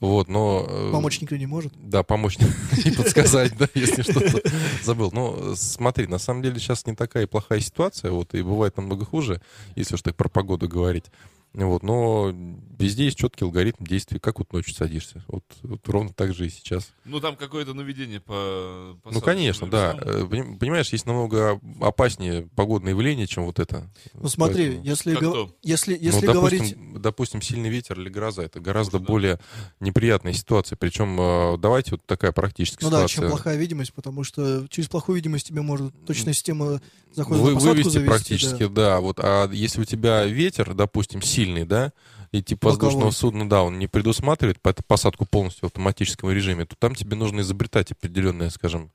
вот, но... э, Помочь никто не может. Да, помочь [laughs] и подсказать, да, если что-то забыл. Но смотри, на самом деле сейчас не такая и плохая ситуация, вот, и бывает намного хуже, если уж так про погоду говорить. Вот, но везде есть четкий алгоритм действий, как вот ночью садишься. Вот, вот ровно так же и сейчас. Ну там какое-то наведение по... по Ну, конечно, да. Э, поним- Понимаешь, есть намного опаснее погодное явление, чем вот это. Ну смотри, Поэтому- если, го- то? если, Ну, если допустим, говорить... допустим, сильный ветер или гроза, это гораздо Может, да. более неприятная ситуация. Причем, э, давайте вот такая практическая Ну да, ситуация. чем плохая видимость, потому что через плохую видимость тебе может точная система захода Вы- на посадку вывести завести. практически, да. Вот, а если у тебя ветер, допустим, сильный, да, и типа воздушного судна, да, он не предусматривает по- посадку полностью в автоматическом режиме, то там тебе нужно изобретать определенные, скажем,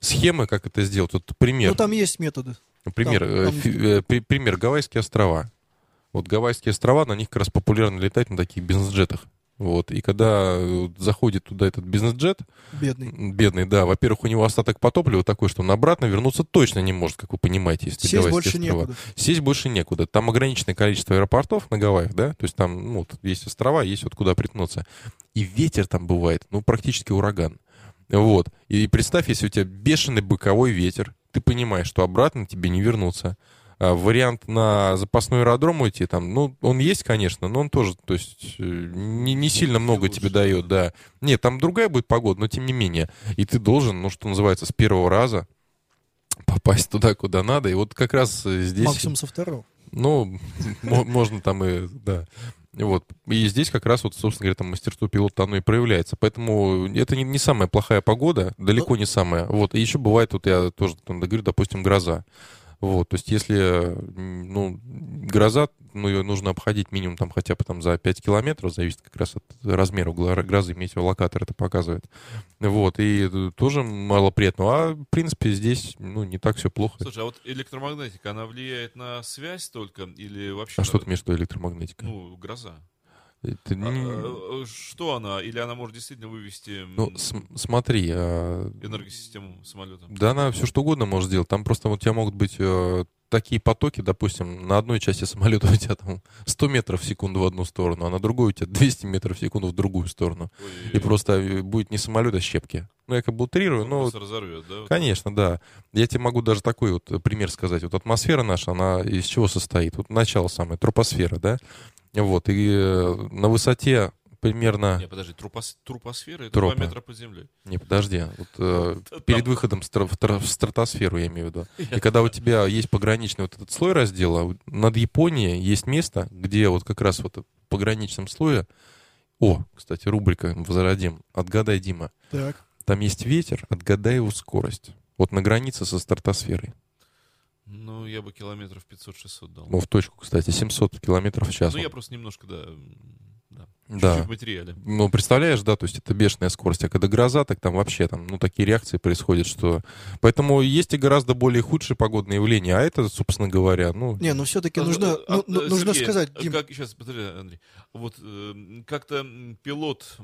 схемы, как это сделать. Вот пример. Ну там есть методы. Пример, Там- э, там- э, при- пример Гавайские острова. Вот Гавайские острова, на них как раз популярно летать на таких бизнес-джетах. Вот. И когда э, заходит туда этот бизнес-джет, Бедный. бедный, да, во-первых, у него остаток по топливу такой, что он обратно вернуться точно не может, как вы понимаете, если Сесть больше некуда. Сесть больше некуда. Там ограниченное количество аэропортов на Гавайях, да, то есть там, ну, вот есть острова, есть вот куда приткнуться. И ветер там бывает, ну, практически ураган. Вот. И представь, если у тебя бешеный боковой ветер, ты понимаешь, что обратно тебе не вернуться. А вариант на запасной аэродром уйти, там, ну, он есть, конечно, но он тоже, то есть, э, не, не сильно много тебе дает, да. Нет, там другая будет погода, но тем не менее. И ты должен, ну, что называется, с первого раза попасть туда, куда надо. И вот как раз э, здесь... Максимум со второго. Ну, [laughs] мо- можно там и, да. Вот. И здесь как раз, вот, собственно говоря, там мастерство пилота оно и проявляется. Поэтому это не, не самая плохая погода, далеко не самая. Вот. И еще бывает, вот я тоже там говорю, допустим, гроза. Вот, то есть если, ну, гроза, ну, ее нужно обходить минимум там хотя бы там за 5 километров, зависит как раз от размера грозы, метеолокатор это показывает. Вот, и э, тоже мало приятного. А, в принципе, здесь, ну, не так все плохо. Слушай, а вот электромагнетика, она влияет на связь только или вообще... А что ты имеешь в электромагнетика? Ну, гроза. Это А, не- а, что она? Или она может действительно вывести Ну, см- смотри, а, энергосистему самолета? да она все что угодно может сделать. Там просто у тебя могут быть э, такие потоки, допустим, на одной части самолета [laughs] у тебя там 100 метров в секунду в одну сторону, а на другой у тебя 200 метров в секунду в другую сторону. И Ой, просто э, будет не самолет, а щепки. Ну, я как бы утрирую, но... просто разорвет, да? Конечно, да. Я тебе могу даже такой вот э, пример сказать. Вот атмосфера наша, она из чего состоит? Вот начало самое, тропосфера, да? Вот, и э, на высоте примерно... Не, подожди, трупос- трупосфера это Тропа. 2 метра под землей. Не, подожди. Вот, э, [laughs] перед выходом в стра- в тра- в стратосферу, я имею в виду. [laughs] И когда у тебя есть пограничный вот этот слой раздела, над Японией есть место, где вот как раз вот в пограничном слое... О, кстати, рубрика «Возродим». Отгадай, Дима. Так. Там есть ветер, отгадай его скорость. Вот на границе со стратосферой. Ну, я бы километров 500-600 дал. Ну, в точку, кстати, 700 километров в час. Ну, я просто немножко, да, да, Да. чуть-чуть материале. Ну, представляешь, да, то есть это бешеная скорость. А когда гроза, так там вообще там, ну, такие реакции происходят, что... Поэтому есть и гораздо более худшие погодные явления. А это, собственно говоря, ну... Не, ну все-таки А, нужно, а, ну, а, ну, нужно Сергей, сказать, а Дим, Как, сейчас, подожди, Андрей. Вот э, как-то пилот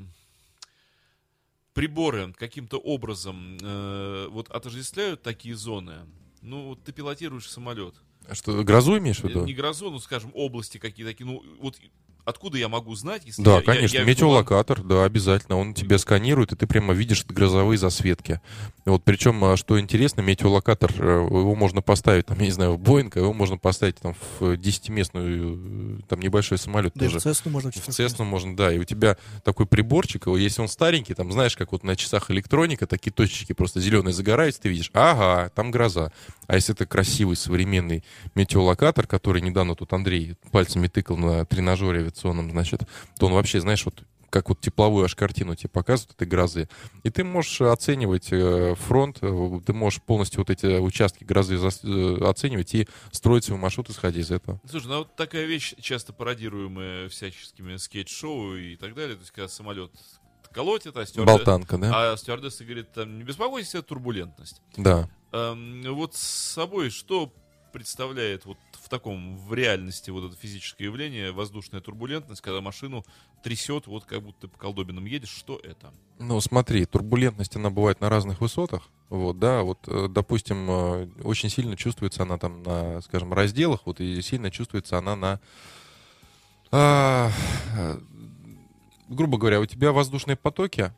приборы каким-то образом э, вот отождествляют такие зоны. Ну, вот ты пилотируешь самолет. Что, грозу имеешь в виду? Не грозу, ну, скажем, области какие-то такие. Ну, вот откуда я могу знать, если Да, я- я- конечно, я веду метеолокатор, да, обязательно. Он тебя сканирует, и ты прямо видишь грозовые засветки. Вот причем, а, что интересно, метеолокатор, э, его можно поставить, там, я не знаю, в Боинг, а его можно поставить там в 10-местную, э, там, небольшой самолет да тоже. в Цесну можно В Цесну можно, да. И у тебя такой приборчик, его, если он старенький, там, знаешь, как вот на часах электроника, такие точечки просто зеленые загораются, ты видишь, ага, там гроза. А если это красивый современный метеолокатор, который недавно тут Андрей пальцами тыкал на тренажере авиационном, значит, то он вообще, знаешь, вот как вот тепловую аж картину тебе показывают этой грозы. И ты можешь оценивать э, фронт, э, ты можешь полностью вот эти участки грозы э, оценивать и строить свой маршрут, исходя из этого. Слушай, ну вот такая вещь, часто пародируемая всяческими скетч-шоу и так далее. То есть, когда самолет колотит, а стюардесса, Болтанка, да? а стюардесса говорит, там, не беспокойтесь, это турбулентность. Да. Эм, вот с собой что представляет вот в таком, в реальности вот это физическое явление, воздушная турбулентность, когда машину трясет, вот как будто по колдобинам едешь, что это? Ну, смотри, турбулентность, она бывает на разных высотах. Вот, да, вот, э, допустим, э, очень сильно чувствуется она там на, скажем, разделах, вот, и сильно чувствуется она на, а, грубо говоря, у тебя воздушные потоки,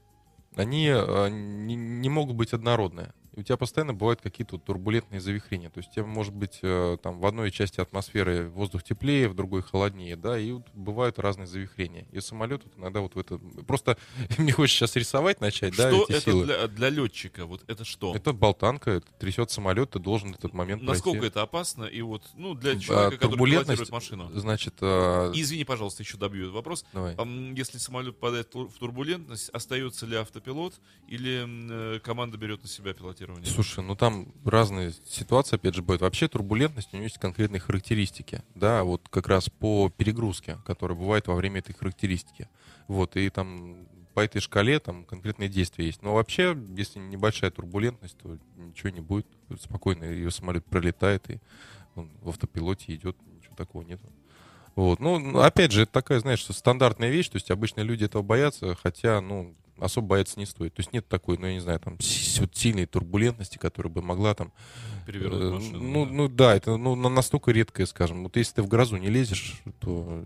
они э, не, не могут быть однородные. И у тебя постоянно бывают какие-то турбулентные завихрения. То есть у тебя может быть э, там в одной части атмосферы воздух теплее, в другой холоднее, да, и вот бывают разные завихрения. И самолет вот иногда вот в это... Просто [laughs] мне хочется сейчас рисовать начать, да, что эти это силы. для, для летчика? Вот это что? Это болтанка, это трясет самолет, ты должен этот момент Насколько пройти. это опасно? И вот, ну, для А, человека, который турбулентность, пилотирует машину. Значит, э, Извини, пожалуйста, еще добью этот вопрос. давай. Если самолет попадает в турбулентность, остается ли автопилот или э, команда берет на себя пилотирование? Слушай, ну там разные ситуации, опять же, бывают. Вообще турбулентность, у нее есть конкретные характеристики, да, вот как раз по перегрузке, которая бывает во время этой характеристики. Вот, и там по этой шкале там конкретные действия есть. Но вообще, если небольшая турбулентность, то ничего не будет. Спокойно ее самолет пролетает, и он в автопилоте идет, ничего такого нет. Вот. Ну, опять же, это такая, знаешь, стандартная вещь, то есть обычно люди этого боятся, хотя, ну, особо бояться не стоит. То есть нет такой, ну, я не знаю, там, вот сильной турбулентности, которая бы могла там... Перевернуть э, машину, ну, да. ну, да, это ну, на- настолько редкое, скажем. Вот если ты в грозу не лезешь, то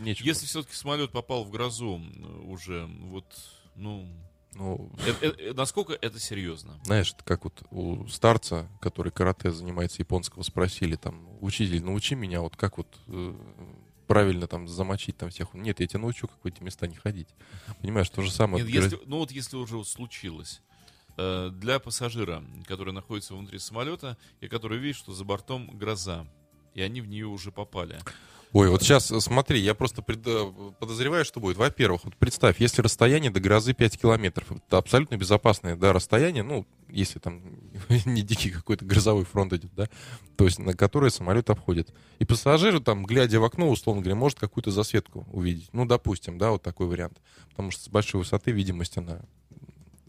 нечего. Если все-таки самолет попал в грозу м, уже, вот, ну, Ну, э- э- э, насколько это серьезно? знаешь, это как вот у старца, который карате занимается японского, спросили там, учитель, научи меня, вот как вот э, правильно там замочить там всех. Нет, я тебя научу, как в эти места не ходить. Понимаешь, то же самое. Нет, если, ну вот если уже вот случилось, э, для пассажира, который находится внутри самолета, и который видит, что за бортом гроза, и они в нее уже попали. Ой, вот сейчас смотри, я просто пред- э, подозреваю, что будет. Во-первых, вот представь, если расстояние до грозы 5 километров, это абсолютно безопасное да, расстояние, ну, если там [laughs] не дикий какой-то грозовой фронт идет, да, то есть на которое самолет обходит. И пассажир там, глядя в окно, условно говоря, может какую-то засветку увидеть. Ну, допустим, да, вот такой вариант. Потому что с большой высоты видимость, она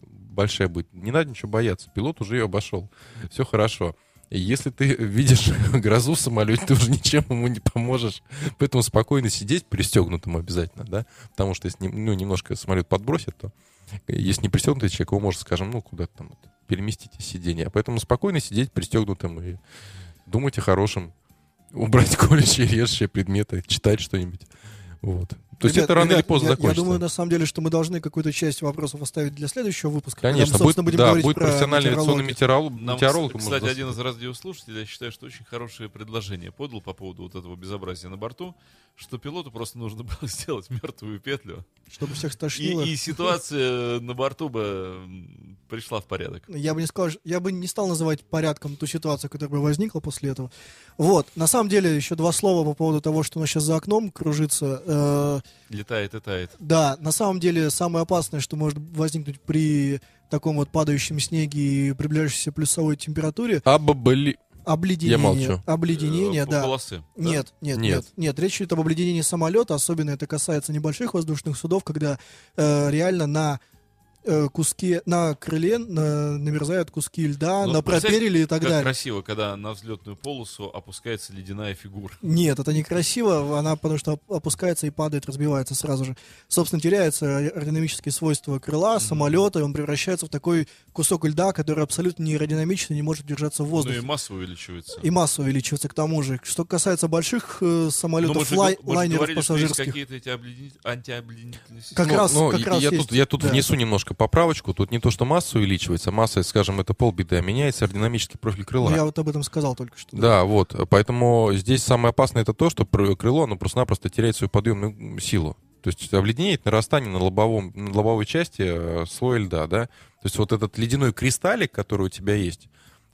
большая будет. Не надо ничего бояться. Пилот уже ее обошел. Все хорошо. Если ты [laughs] видишь [laughs] грозу в самолете, ты уже ничем ему не поможешь. Поэтому спокойно сидеть пристегнутым обязательно, да. Потому что если ну, немножко самолет подбросит, то если не пристегнутый человек, его может, скажем, ну, куда-то там вот, переместить из сидения. Поэтому спокойно сидеть пристегнутым и думать о хорошем. Убрать [laughs] колющие, режущие предметы, читать что-нибудь. Вот. То есть Ребят, это рано ребят, или поздно я, закончится. Я думаю, на самом деле, что мы должны какую-то часть вопросов оставить для следующего выпуска. когда Конечно, мы, будет, будем да, говорить будет про профессиональный авиационный метеоролог. Нам, метеоролог кстати, один из радиослушателей, я считаю, что очень хорошее предложение подал по поводу вот этого безобразия на борту, что пилоту просто нужно [laughs] было сделать мертвую петлю. Чтобы всех И, стошнило. и ситуация на борту бы пришла в порядок. Я бы не сказал, что- я бы не стал называть порядком ту ситуацию, которая бы возникла после этого. Вот, на самом деле, еще два слова по поводу того, что у нас сейчас за окном кружится. Э, Летает и тает. да, на самом деле, самое опасное, что может возникнуть при таком вот падающем снеге и приближающейся плюсовой температуре, Абабали. обледенение. Я молчу. Э, Обледенение, да. Полосы. да? Нет, нет, Нет. нет, нет. Речь идет об обледенении самолета, особенно это касается небольших воздушных судов, когда э, реально на э, куске, на крыле на- намерзают куски льда, Ну, на проперили и так как далее. красиво, когда на взлетную полосу опускается ледяная фигура. Нет, это некрасиво, она потому что оп- опускается и падает, разбивается сразу же. Собственно, теряются аэродинамические свойства крыла, самолета, и он превращается в такой кусок льда, который абсолютно не аэродинамичный, не может держаться в Ну воздухе. и масса увеличивается. И масса увеличивается к тому же. Что касается больших э, самолетов, же, лай- же лайнеров говорили, что есть пассажирских, какие-то эти обледени- антиобледенительные Как системы. раз- Ну, как я, раз я есть, тут, я тут да. внесу немножко поправочку. Тут не то, что масса увеличивается, масса, скажем, это полбеды, а меняется аэродинамический профиль крыла. Ну, я вот об этом сказал только что. Да, вот. Поэтому здесь самое опасное это то, что крыло, оно просто-напросто теряет свою подъемную силу. То есть обледенеет нарастание на, лобовом, на лобовой части э, слоя льда, да. То есть вот этот ледяной кристаллик, который у тебя есть,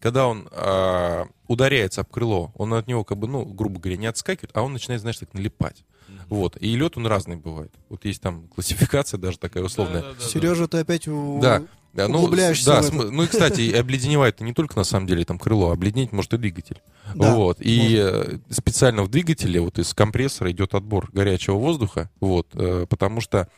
когда он а, ударяется об крыло, он от него как бы, ну, грубо говоря, не отскакивает, а он начинает, знаешь, так налипать. Вот. И лед он разный бывает. Вот есть там классификация даже такая условная. Да-да-да-да. Сережа, ты опять у... Да. Да, ну, углубляешься да, в см- ну и, кстати, обледеневает не только на самом деле там крыло, а обледенеть может и двигатель. Да, вот. И э, специально в двигателе вот из компрессора идет отбор горячего воздуха, вот, э, потому что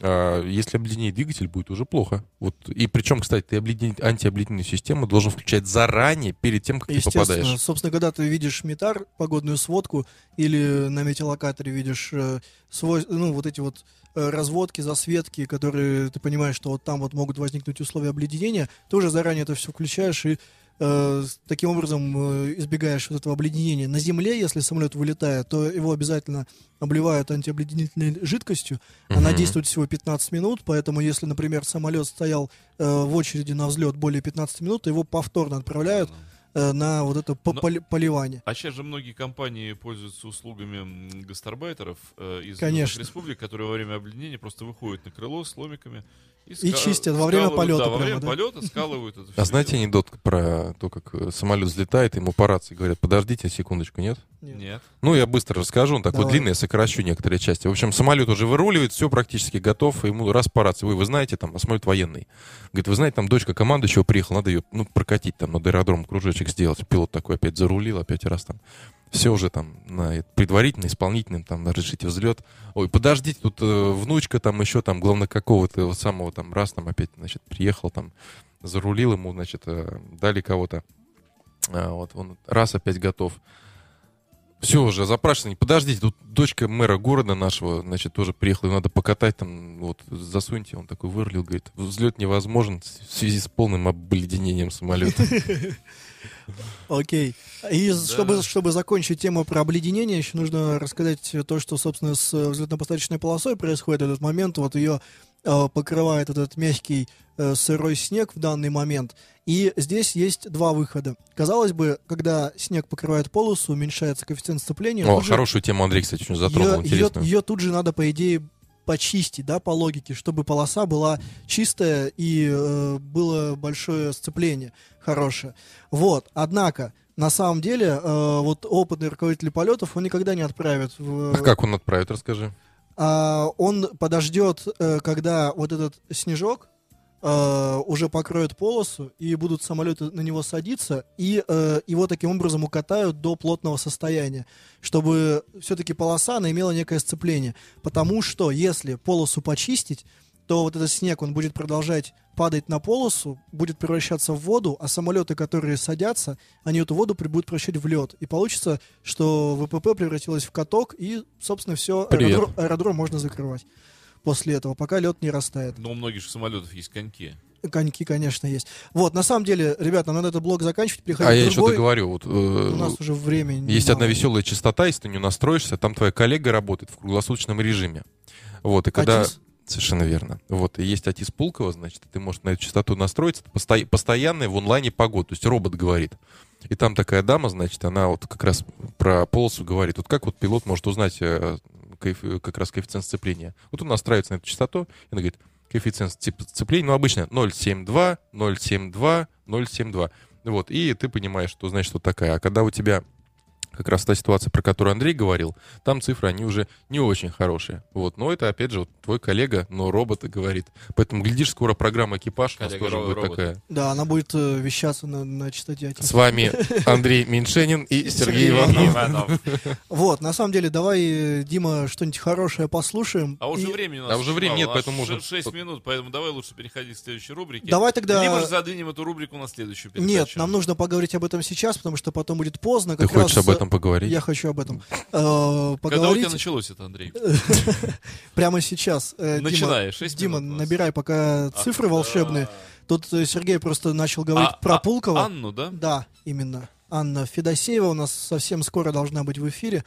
если обледенеет двигатель, будет уже плохо. Вот. И причем, кстати, ты обледен... антиобледенительную систему должен включать заранее, перед тем, как ты попадаешь. собственно, когда ты видишь метар, погодную сводку, или на метеолокаторе видишь э, свой, ну, вот эти вот э, разводки, засветки, которые ты понимаешь, что вот там вот могут возникнуть условия обледенения, ты уже заранее это все включаешь и э, таким образом э, избегаешь вот этого обледенения. На земле, если самолет вылетает, то его обязательно обливают антиобледенительной жидкостью. Она Мгм. действует всего 15 минут, поэтому если, например, самолет стоял э, в очереди на взлет более 15 минут, то его повторно отправляют э, на вот это Но- поли- поливание. А сейчас же многие компании пользуются услугами гастарбайтеров э, из Конечно. республик, которые во время обледенения просто выходят на крыло с ломиками И ска- чистят во время скалывают, полета Да, во прямо, время да? полета скалывают это А знаете дело. анекдот про то, как э, самолет взлетает, ему по рации говорят, подождите секундочку, нет? Нет. Нет. Ну, я быстро расскажу, он такой Давай. длинный, я сокращу некоторые части. В общем, самолет уже выруливает, все практически готов, и ему раз по рации, вы, вы знаете, там, а самолет военный. Говорит, вы знаете, там дочка командующего приехала, надо ее, ну, прокатить там, над аэродром кружочек сделать. Пилот такой опять зарулил, опять раз там. Все уже там на предварительно, исполнительном, там, разрешите взлет. Ой, подождите, тут э, внучка там еще там, главное, какого-то вот самого там раз там опять, значит, приехал там, зарулил ему, значит, э, дали кого-то. А, вот он раз опять готов. Все уже запрашивание. Подождите, тут дочка мэра города нашего, значит, тоже приехала, надо покатать там, вот, засуньте. Он такой вырлил, говорит, взлет невозможен в связи с полным обледенением самолета. [laughs] Окей. И чтобы, чтобы закончить тему про обледенение, еще нужно рассказать то, что, собственно, с э, взлетно-посадочной полосой происходит в этот момент. Вот ее э, покрывает этот мягкий э, сырой снег в данный момент. И здесь есть два выхода. Казалось бы, когда снег покрывает полосу, уменьшается коэффициент сцепления. О, тут же хорошую тему Андрей, кстати, очень затронул, ее, интересную. ее тут же надо, по идее, почистить, да, по логике, чтобы полоса была чистая и э, было большое сцепление хорошее. Вот, однако, на самом деле, э, вот опытный руководитель полетов, он никогда не отправит в... А как он отправит, расскажи. А, он подождет, э, когда вот этот снежок э, уже покроет полосу, и будут самолеты на него садиться, и э, его таким образом укатают до плотного состояния, чтобы все-таки полоса, она имела некое сцепление. Потому что если полосу почистить, то вот этот снег, он будет продолжать падать на полосу, будет превращаться в воду, а самолеты, которые садятся, они эту воду будут превращать в лед. И получится, что ВПП превратилось в каток, и, собственно, все, Привет. аэродром, аэродром можно закрывать после этого, пока лед не растает. Но у многих же самолетов есть коньки. Коньки, конечно, есть. Вот, на самом деле, ребята, нам надо этот блок заканчивать, переходить А в я еще договорю. Вот, э, У нас уже времени Есть одна веселая частота, если ты не настроишься, там твоя коллега работает в круглосуточном режиме. Вот, и когда... Атис? Совершенно верно. Вот, и есть Атис Пулкова, значит, ты можешь на эту частоту настроиться, это посто- постоянная в онлайне погода, то есть робот говорит. И там такая дама, значит, она вот как раз про полосу говорит, вот как вот пилот может узнать э, коэф- как раз коэффициент сцепления. Вот он настраивается на эту частоту, и она говорит, коэффициент сцеп- сцепления, ну, обычно 0,72, 0,72, 0,72. Вот, и ты понимаешь, что значит вот такая. А когда у тебя как раз та ситуация, про которую Андрей говорил, там цифры, они уже не очень хорошие. Вот, но это, опять же, вот твой коллега, но робот и говорит. Поэтому, глядишь, скоро программа «Экипаж» у нас Коллега тоже ро- будет робот. такая. Да, она будет э, вещаться на, на частоте. С вами Андрей Меньшенин и Сергей Иванов. Вот, на самом деле, давай, э, Дима, что-нибудь хорошее послушаем. А уже времени у нас А уже времени нет, поэтому уже- 6 минут, поэтому давай лучше переходить к следующей рубрике. Давай тогда... Либо же задвинем эту рубрику на следующую передачу. Нет, нам нужно поговорить об этом сейчас, потому что потом будет поздно. Ты хочешь об этом поговорить? Я хочу об этом. Э, Когда у Поговорить тебя началось это, Андрей? [laughs] прямо сейчас. Э, Дима, шесть Дима, набирай пока цифры волшебные. Тут э, Сергей просто начал говорить А, про а, Пулкова. Анну, да? Да, именно. Анна Федосеева у нас совсем скоро должна быть в эфире.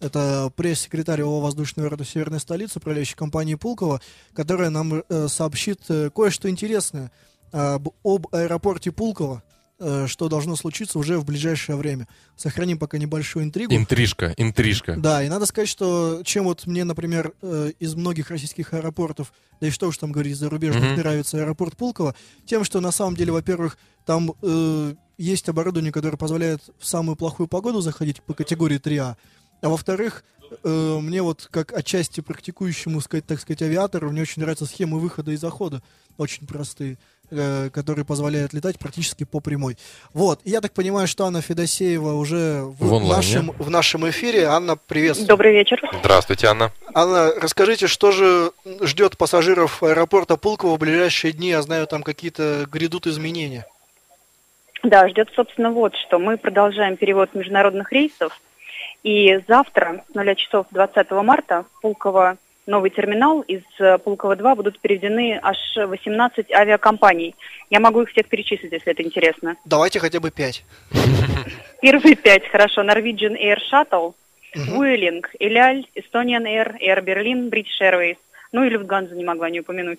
Это пресс-секретарь ООО «Воздушный аэропорт Северной столицы», управляющей компании Пулкова, которая нам э, сообщит э, кое-что интересное об, об аэропорте Пулково, что должно случиться уже в ближайшее время. Сохраним пока небольшую интригу. Интрижка, интрижка. Да, и надо сказать, что чем вот мне, например, э, из многих российских аэропортов, да и что уж там говорить, зарубежных, Мгм. нравится аэропорт Пулково, тем, что на самом деле, во-первых, там э, есть оборудование, которое позволяет в самую плохую погоду заходить по категории 3А, а во-вторых, э, мне вот как отчасти практикующему, сказать, так сказать, авиатору, мне очень нравятся схемы выхода и захода, очень простые, э, которые позволяют летать практически по прямой. Вот, я так понимаю, что Анна Федосеева уже в, В онлайне. нашем, в нашем эфире. Анна, приветствую. Добрый вечер. Здравствуйте, Анна. Анна, расскажите, что же ждет пассажиров аэропорта Пулково в ближайшие дни? Я знаю, там какие-то грядут изменения. Да, ждет, собственно, вот что. Мы продолжаем перевод международных рейсов. И завтра, с 0 часов 20 марта, в Пулково новый терминал из э, Пулково-2 будут переведены аж 18 авиакомпаний. Я могу их всех перечислить, если это интересно. Давайте хотя бы пять. [laughs] Первые пять, хорошо. Norwegian Air Shuttle, Vueling, Эляль, Estonian Air, Air Berlin, British Airways. Ну и Люфтганзу не могла не упомянуть.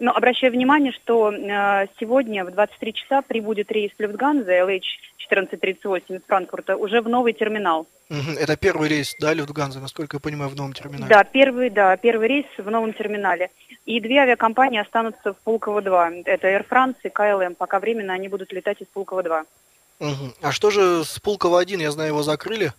Но обращаю внимание, что э, сегодня в 23 часа прибудет рейс Люфтганза LH1438 из Франкфурта уже в новый терминал. Это первый рейс, да, Люфтганза, насколько я понимаю, в новом терминале? Да, первый, да, первый рейс в новом терминале. И две авиакомпании останутся в Пулково-2. Это Air France и KLM. Пока временно они будут летать из Пулково-2. Мгм. А что же с Пулково-1, я знаю, его закрыли?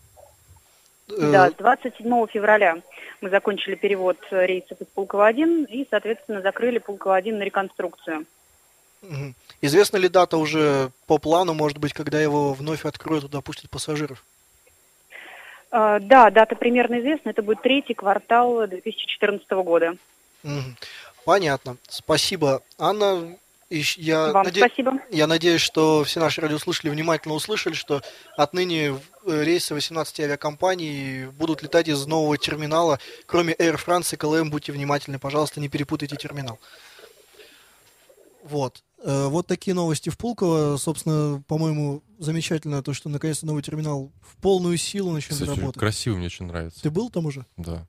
Э, Да, с 27 февраля мы закончили перевод рейсов из Пулково-1 и, соответственно, закрыли Пулково-1 на реконструкцию. Известна ли дата уже по плану, может быть, когда его вновь откроют и допустят пассажиров? Э, Да, дата примерно известна. Это будет третий квартал 2014 года. Понятно. Спасибо, Анна. И я, Вам наде- спасибо. я надеюсь, что все наши радиослушатели внимательно услышали, что отныне э, рейсы 18 авиакомпаний будут летать из нового терминала. Кроме Air France и KLM, будьте внимательны, пожалуйста, не перепутайте терминал. Вот. Э, Вот такие новости в Пулково. Собственно, по-моему, замечательно то, что наконец-то новый терминал в полную силу начнет Кстати, работать. красиво, мне очень нравится. Ты был там уже? Да.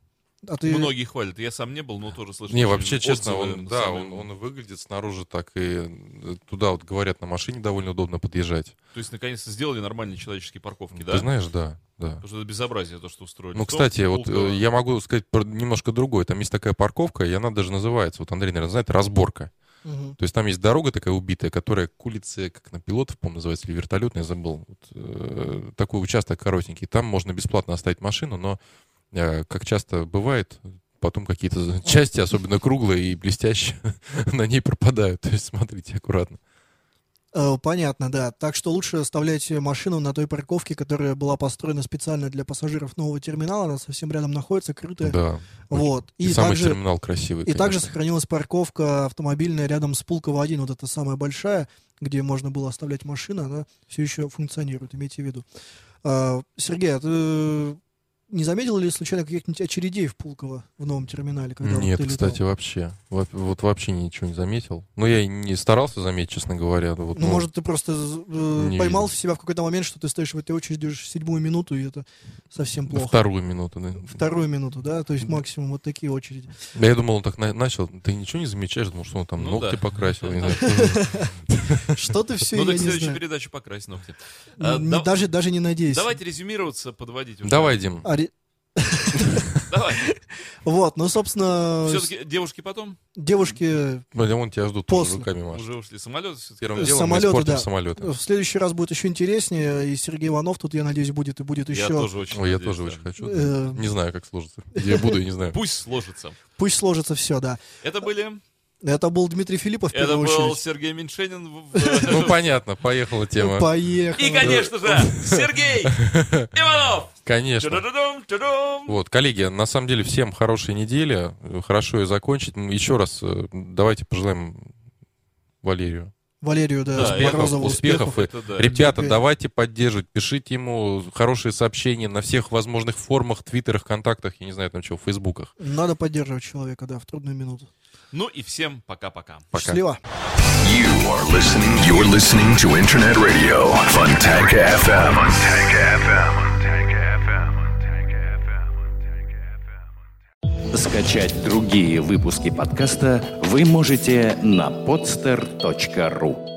А ты... Многие хвалят. Я сам не был, но тоже слышал. Не, вообще, честно, он, да, он, он выглядит снаружи так и э, туда вот говорят на машине довольно удобно подъезжать. То есть, наконец-то сделали нормальные человеческие парковки, да? Ты знаешь, да, да. Потому что это безобразие, то, что устроили. Ну, Что кстати, вот э, я могу сказать про немножко другое. Там есть такая парковка, и она даже называется, вот Андрей, наверное, знает, разборка. Мгм. То есть там есть дорога такая убитая, которая к улице, как на пилотов, по-моему, называется, или вертолетная, я забыл. Вот, э, такой участок коротенький. Там можно бесплатно оставить машину, но, как часто бывает, потом какие-то части, особенно круглые и блестящие, [laughs] на ней пропадают. То есть смотрите аккуратно. Э, Понятно, да. Так что лучше оставлять машину на той парковке, которая была построена специально для пассажиров нового терминала. Она совсем рядом находится, крытая. Да. Вот. И, И, самый также, терминал красивый. и также конечно. сохранилась парковка автомобильная рядом с Пулково-1. Вот эта самая большая, где можно было оставлять машину, она все еще функционирует, имейте в виду. А, Сергей, а ты не заметил ли случайно каких-нибудь очередей в Пулково в новом терминале? Когда вот Нет, летал? кстати, вообще. Во- Вот вообще ничего не заметил. Ну, я и не старался заметить, честно говоря. Вот, Ну, может, ты просто э, не поймал видел. себя в какой-то момент, что ты стоишь в этой очереди уже седьмую минуту, и это совсем плохо. вторую минуту, да. Вторую минуту, да, то есть максимум вот такие очереди. Да Я думал, он так на- начал. Ты ничего не замечаешь? Думал, что он там Ну ногти да. покрасил. не [laughs] знаю, что [laughs] ты все, Ну, я так не следующую знаю. передачу покрась ногти. А, даже, даже не надейся. Давайте резюмироваться, подводить. Давай, Дим. [laughs] Давай. Вот, ну, собственно, Все-таки девушки потом девушки Блин, вон тебя ждут, После. руками машут. уже ушли. Самолет все-таки. Первым делом самолеты, да. самолеты. в следующий раз будет еще интереснее, и Сергей Иванов тут, я надеюсь, будет, и будет Я еще. тоже очень Ой, я тоже да. очень хочу. Э, Не знаю, как сложится. Я буду, я не знаю. Пусть сложится. Пусть сложится все, да. Это были... Это был Дмитрий Филиппов, в Это был очередь. Сергей Меньшенин. в- в- [laughs] Ну, понятно, поехала тема. Поехали. И, конечно же, Сергей [laughs] Иванов. Конечно. Вот, коллеги, на самом деле всем хорошей недели, хорошо ее закончить. М, Еще раз э, давайте пожелаем Валерию Валерию, да, Да, успехов, Морозову успехов. Это да. Ребята, терпения. давайте поддерживать, пишите ему хорошие сообщения на всех возможных формах, твиттерах, контактах, я не знаю там чего, фейсбуках. Надо поддерживать человека, да, в трудную минуту. Ну и всем пока-пока. Пока. Счастливо. You are listening. You're listening to Internet Radio Fontanka FM. Fontanka FM. Скачать другие выпуски подкаста вы можете на podster.ru